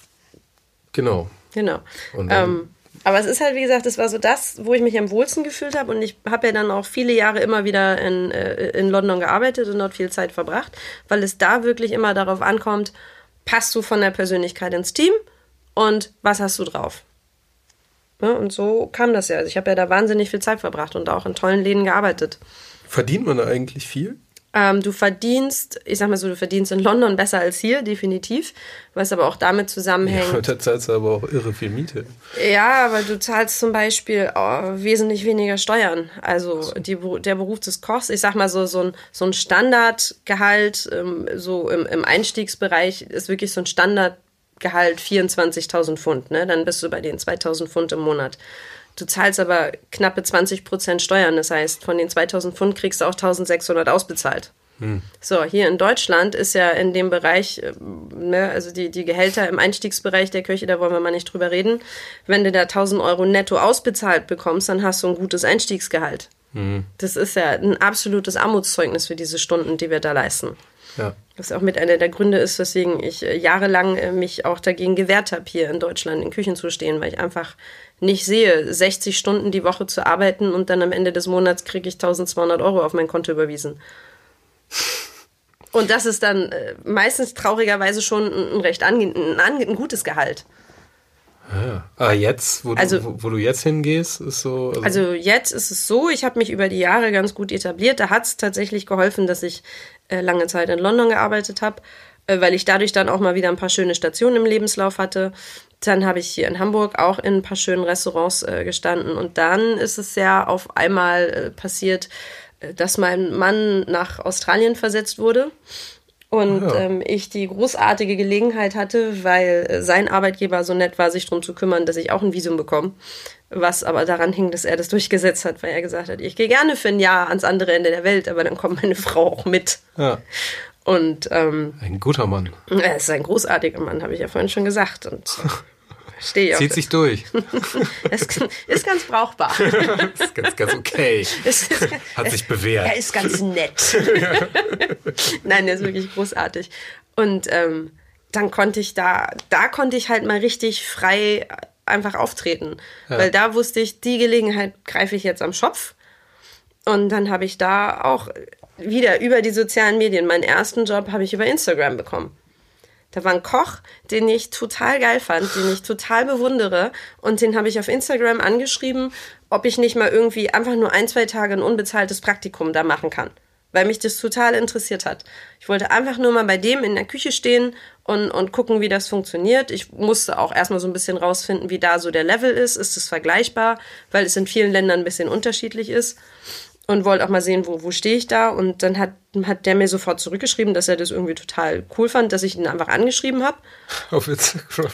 Genau. Genau. Ähm, aber es ist halt, wie gesagt, das war so das, wo ich mich am wohlsten gefühlt habe. Und ich habe ja dann auch viele Jahre immer wieder in, äh, in London gearbeitet und dort viel Zeit verbracht, weil es da wirklich immer darauf ankommt, passt du von der Persönlichkeit ins Team? Und was hast du drauf? Ja, und so kam das ja. Also ich habe ja da wahnsinnig viel Zeit verbracht und auch in tollen Läden gearbeitet. Verdient man da eigentlich viel? Ähm, du verdienst, ich sag mal so, du verdienst in London besser als hier, definitiv. Was aber auch damit zusammenhängt. Ja, da zahlst du aber auch irre viel Miete. Ja, aber du zahlst zum Beispiel oh, wesentlich weniger Steuern. Also so. die, der Beruf des Kochs, ich sag mal so, so ein, so ein Standardgehalt, ähm, so im, im Einstiegsbereich ist wirklich so ein Standard Gehalt 24.000 Pfund, ne? dann bist du bei den 2.000 Pfund im Monat. Du zahlst aber knappe 20 Prozent Steuern, das heißt, von den 2.000 Pfund kriegst du auch 1.600 ausbezahlt. Hm. So, hier in Deutschland ist ja in dem Bereich, äh, ne, also die, die Gehälter im Einstiegsbereich der Kirche, da wollen wir mal nicht drüber reden. Wenn du da 1000 Euro netto ausbezahlt bekommst, dann hast du ein gutes Einstiegsgehalt. Hm. Das ist ja ein absolutes Armutszeugnis für diese Stunden, die wir da leisten. Ja. Was auch mit einer der Gründe ist, weswegen ich äh, jahrelang äh, mich auch dagegen gewehrt habe, hier in Deutschland in Küchen zu stehen, weil ich einfach nicht sehe, 60 Stunden die Woche zu arbeiten und dann am Ende des Monats kriege ich 1200 Euro auf mein Konto überwiesen. Und das ist dann äh, meistens traurigerweise schon ein recht ein, ein gutes Gehalt. Ah, ah jetzt, wo, also, du, wo, wo, du jetzt hingehst, ist so. Also, also jetzt ist es so, ich habe mich über die Jahre ganz gut etabliert. Da hat es tatsächlich geholfen, dass ich äh, lange Zeit in London gearbeitet habe, äh, weil ich dadurch dann auch mal wieder ein paar schöne Stationen im Lebenslauf hatte. Dann habe ich hier in Hamburg auch in ein paar schönen Restaurants äh, gestanden. Und dann ist es ja auf einmal äh, passiert, äh, dass mein Mann nach Australien versetzt wurde. Und ja. ähm, ich die großartige Gelegenheit hatte, weil äh, sein Arbeitgeber so nett war, sich darum zu kümmern, dass ich auch ein Visum bekomme. Was aber daran hing, dass er das durchgesetzt hat, weil er gesagt hat, ich gehe gerne für ein Jahr ans andere Ende der Welt, aber dann kommt meine Frau auch mit. Ja. Und ähm, ein guter Mann. Er ist ein großartiger Mann, habe ich ja vorhin schon gesagt. Und Stehe Zieht sich durch. ist, ist ganz brauchbar. ist ganz, ganz okay. Ist, Hat sich bewährt. Er ist ganz nett. Nein, er ist wirklich großartig. Und ähm, dann konnte ich da, da konnte ich halt mal richtig frei einfach auftreten. Ja. Weil da wusste ich, die Gelegenheit greife ich jetzt am Schopf. Und dann habe ich da auch wieder über die sozialen Medien, meinen ersten Job habe ich über Instagram bekommen. Da war ein Koch, den ich total geil fand, den ich total bewundere. Und den habe ich auf Instagram angeschrieben, ob ich nicht mal irgendwie einfach nur ein, zwei Tage ein unbezahltes Praktikum da machen kann. Weil mich das total interessiert hat. Ich wollte einfach nur mal bei dem in der Küche stehen und, und gucken, wie das funktioniert. Ich musste auch erstmal so ein bisschen rausfinden, wie da so der Level ist. Ist es vergleichbar? Weil es in vielen Ländern ein bisschen unterschiedlich ist und wollte auch mal sehen, wo, wo stehe ich da. Und dann hat, hat der mir sofort zurückgeschrieben, dass er das irgendwie total cool fand, dass ich ihn einfach angeschrieben habe. Auf Instagram.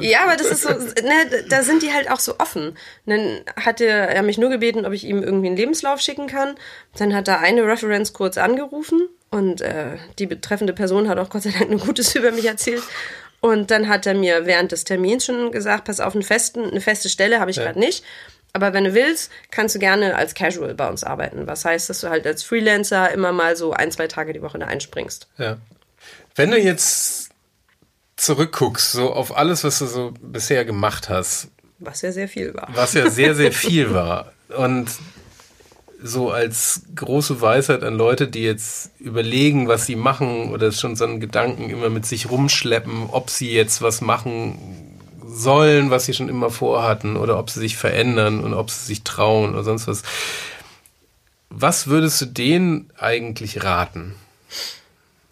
Ja, aber das ist so, ne, da sind die halt auch so offen. Und dann hat er, er mich nur gebeten, ob ich ihm irgendwie einen Lebenslauf schicken kann. Dann hat er eine Reference kurz angerufen und äh, die betreffende Person hat auch Gott sei Dank ein Gutes über mich erzählt. Und dann hat er mir während des Termins schon gesagt, pass auf, einen festen, eine feste Stelle habe ich ja. gerade nicht. Aber wenn du willst, kannst du gerne als Casual bei uns arbeiten. Was heißt, dass du halt als Freelancer immer mal so ein, zwei Tage die Woche da einspringst. Ja. Wenn du jetzt zurückguckst, so auf alles, was du so bisher gemacht hast. Was ja sehr viel war. Was ja sehr, sehr viel war. Und so als große Weisheit an Leute, die jetzt überlegen, was sie machen oder schon so einen Gedanken immer mit sich rumschleppen, ob sie jetzt was machen sollen, was sie schon immer vorhatten, oder ob sie sich verändern und ob sie sich trauen oder sonst was. Was würdest du denen eigentlich raten?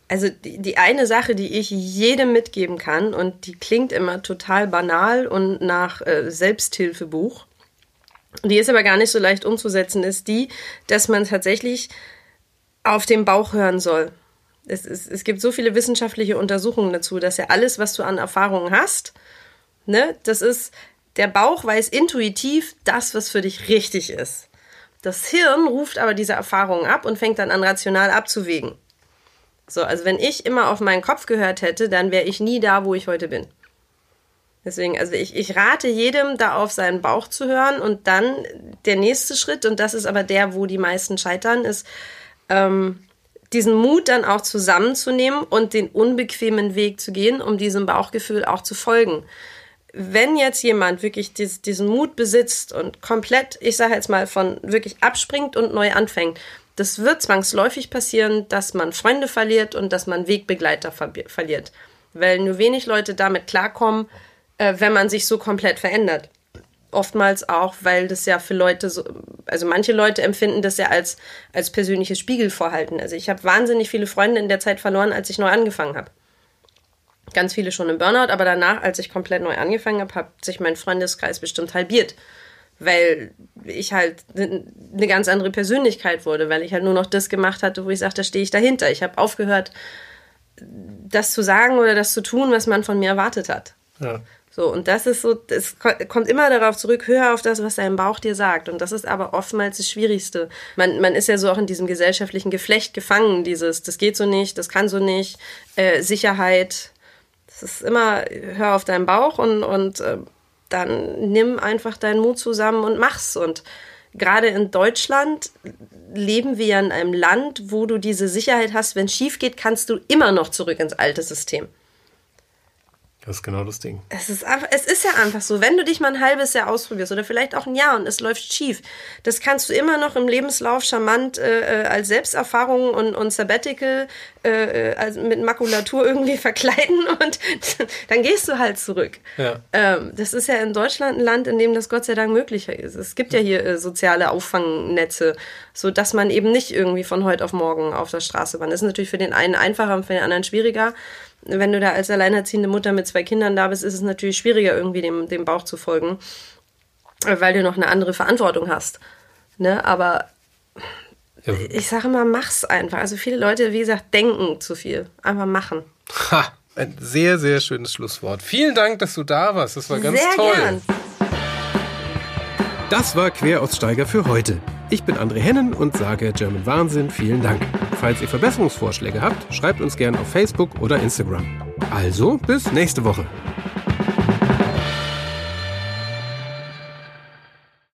Also die, die eine Sache, die ich jedem mitgeben kann, und die klingt immer total banal und nach äh, Selbsthilfebuch, die ist aber gar nicht so leicht umzusetzen, ist die, dass man tatsächlich auf den Bauch hören soll. Es, es, es gibt so viele wissenschaftliche Untersuchungen dazu, dass ja alles, was du an Erfahrungen hast, Ne? Das ist, der Bauch weiß intuitiv das, was für dich richtig ist. Das Hirn ruft aber diese Erfahrungen ab und fängt dann an, rational abzuwägen. So, also wenn ich immer auf meinen Kopf gehört hätte, dann wäre ich nie da, wo ich heute bin. Deswegen, also ich, ich rate jedem, da auf seinen Bauch zu hören und dann der nächste Schritt, und das ist aber der, wo die meisten scheitern, ist, ähm, diesen Mut dann auch zusammenzunehmen und den unbequemen Weg zu gehen, um diesem Bauchgefühl auch zu folgen wenn jetzt jemand wirklich dies, diesen Mut besitzt und komplett, ich sage jetzt mal, von wirklich abspringt und neu anfängt, das wird zwangsläufig passieren, dass man Freunde verliert und dass man Wegbegleiter ver verliert. Weil nur wenig Leute damit klarkommen, äh, wenn man sich so komplett verändert. Oftmals auch, weil das ja für Leute so, also manche Leute empfinden das ja als, als persönliches Spiegelvorhalten. Also ich habe wahnsinnig viele Freunde in der Zeit verloren, als ich neu angefangen habe ganz viele schon im Burnout, aber danach, als ich komplett neu angefangen habe, hat sich mein Freundeskreis bestimmt halbiert. Weil ich halt eine ganz andere Persönlichkeit wurde, weil ich halt nur noch das gemacht hatte, wo ich sagte, da stehe ich dahinter. Ich habe aufgehört, das zu sagen oder das zu tun, was man von mir erwartet hat. Ja. So, und das ist so, es kommt immer darauf zurück, hör auf das, was dein Bauch dir sagt. Und das ist aber oftmals das Schwierigste. Man, man ist ja so auch in diesem gesellschaftlichen Geflecht gefangen, dieses, das geht so nicht, das kann so nicht, äh, Sicherheit, es ist immer, hör auf deinen Bauch und, und äh, dann nimm einfach deinen Mut zusammen und mach's. Und gerade in Deutschland leben wir ja in einem Land, wo du diese Sicherheit hast, wenn schief geht, kannst du immer noch zurück ins alte System. Das ist genau das Ding. Es ist, einfach, es ist ja einfach so, wenn du dich mal ein halbes Jahr ausprobierst oder vielleicht auch ein Jahr und es läuft schief, das kannst du immer noch im Lebenslauf charmant äh, äh als Selbsterfahrung und, und Sabbatical äh, also mit Makulatur irgendwie verkleiden und dann gehst du halt zurück. Ja. Ähm, das ist ja in Deutschland ein Land, in dem das Gott sei Dank möglicher ist. Es gibt ja hier äh, soziale Auffangnetze, so dass man eben nicht irgendwie von heute auf morgen auf der Straße war. Das ist natürlich für den einen einfacher und für den anderen schwieriger wenn du da als alleinerziehende Mutter mit zwei Kindern da bist, ist es natürlich schwieriger, irgendwie dem, dem Bauch zu folgen, weil du noch eine andere Verantwortung hast. Ne? Aber ja. ich sage immer, mach's einfach. Also viele Leute, wie gesagt, denken zu viel. Einfach machen. Ha, ein sehr, sehr schönes Schlusswort. Vielen Dank, dass du da warst. Das war ganz sehr toll. Gern. Das war Queraussteiger für heute. Ich bin André Hennen und sage German Wahnsinn vielen Dank. Falls ihr Verbesserungsvorschläge habt, schreibt uns gerne auf Facebook oder Instagram. Also, bis nächste Woche.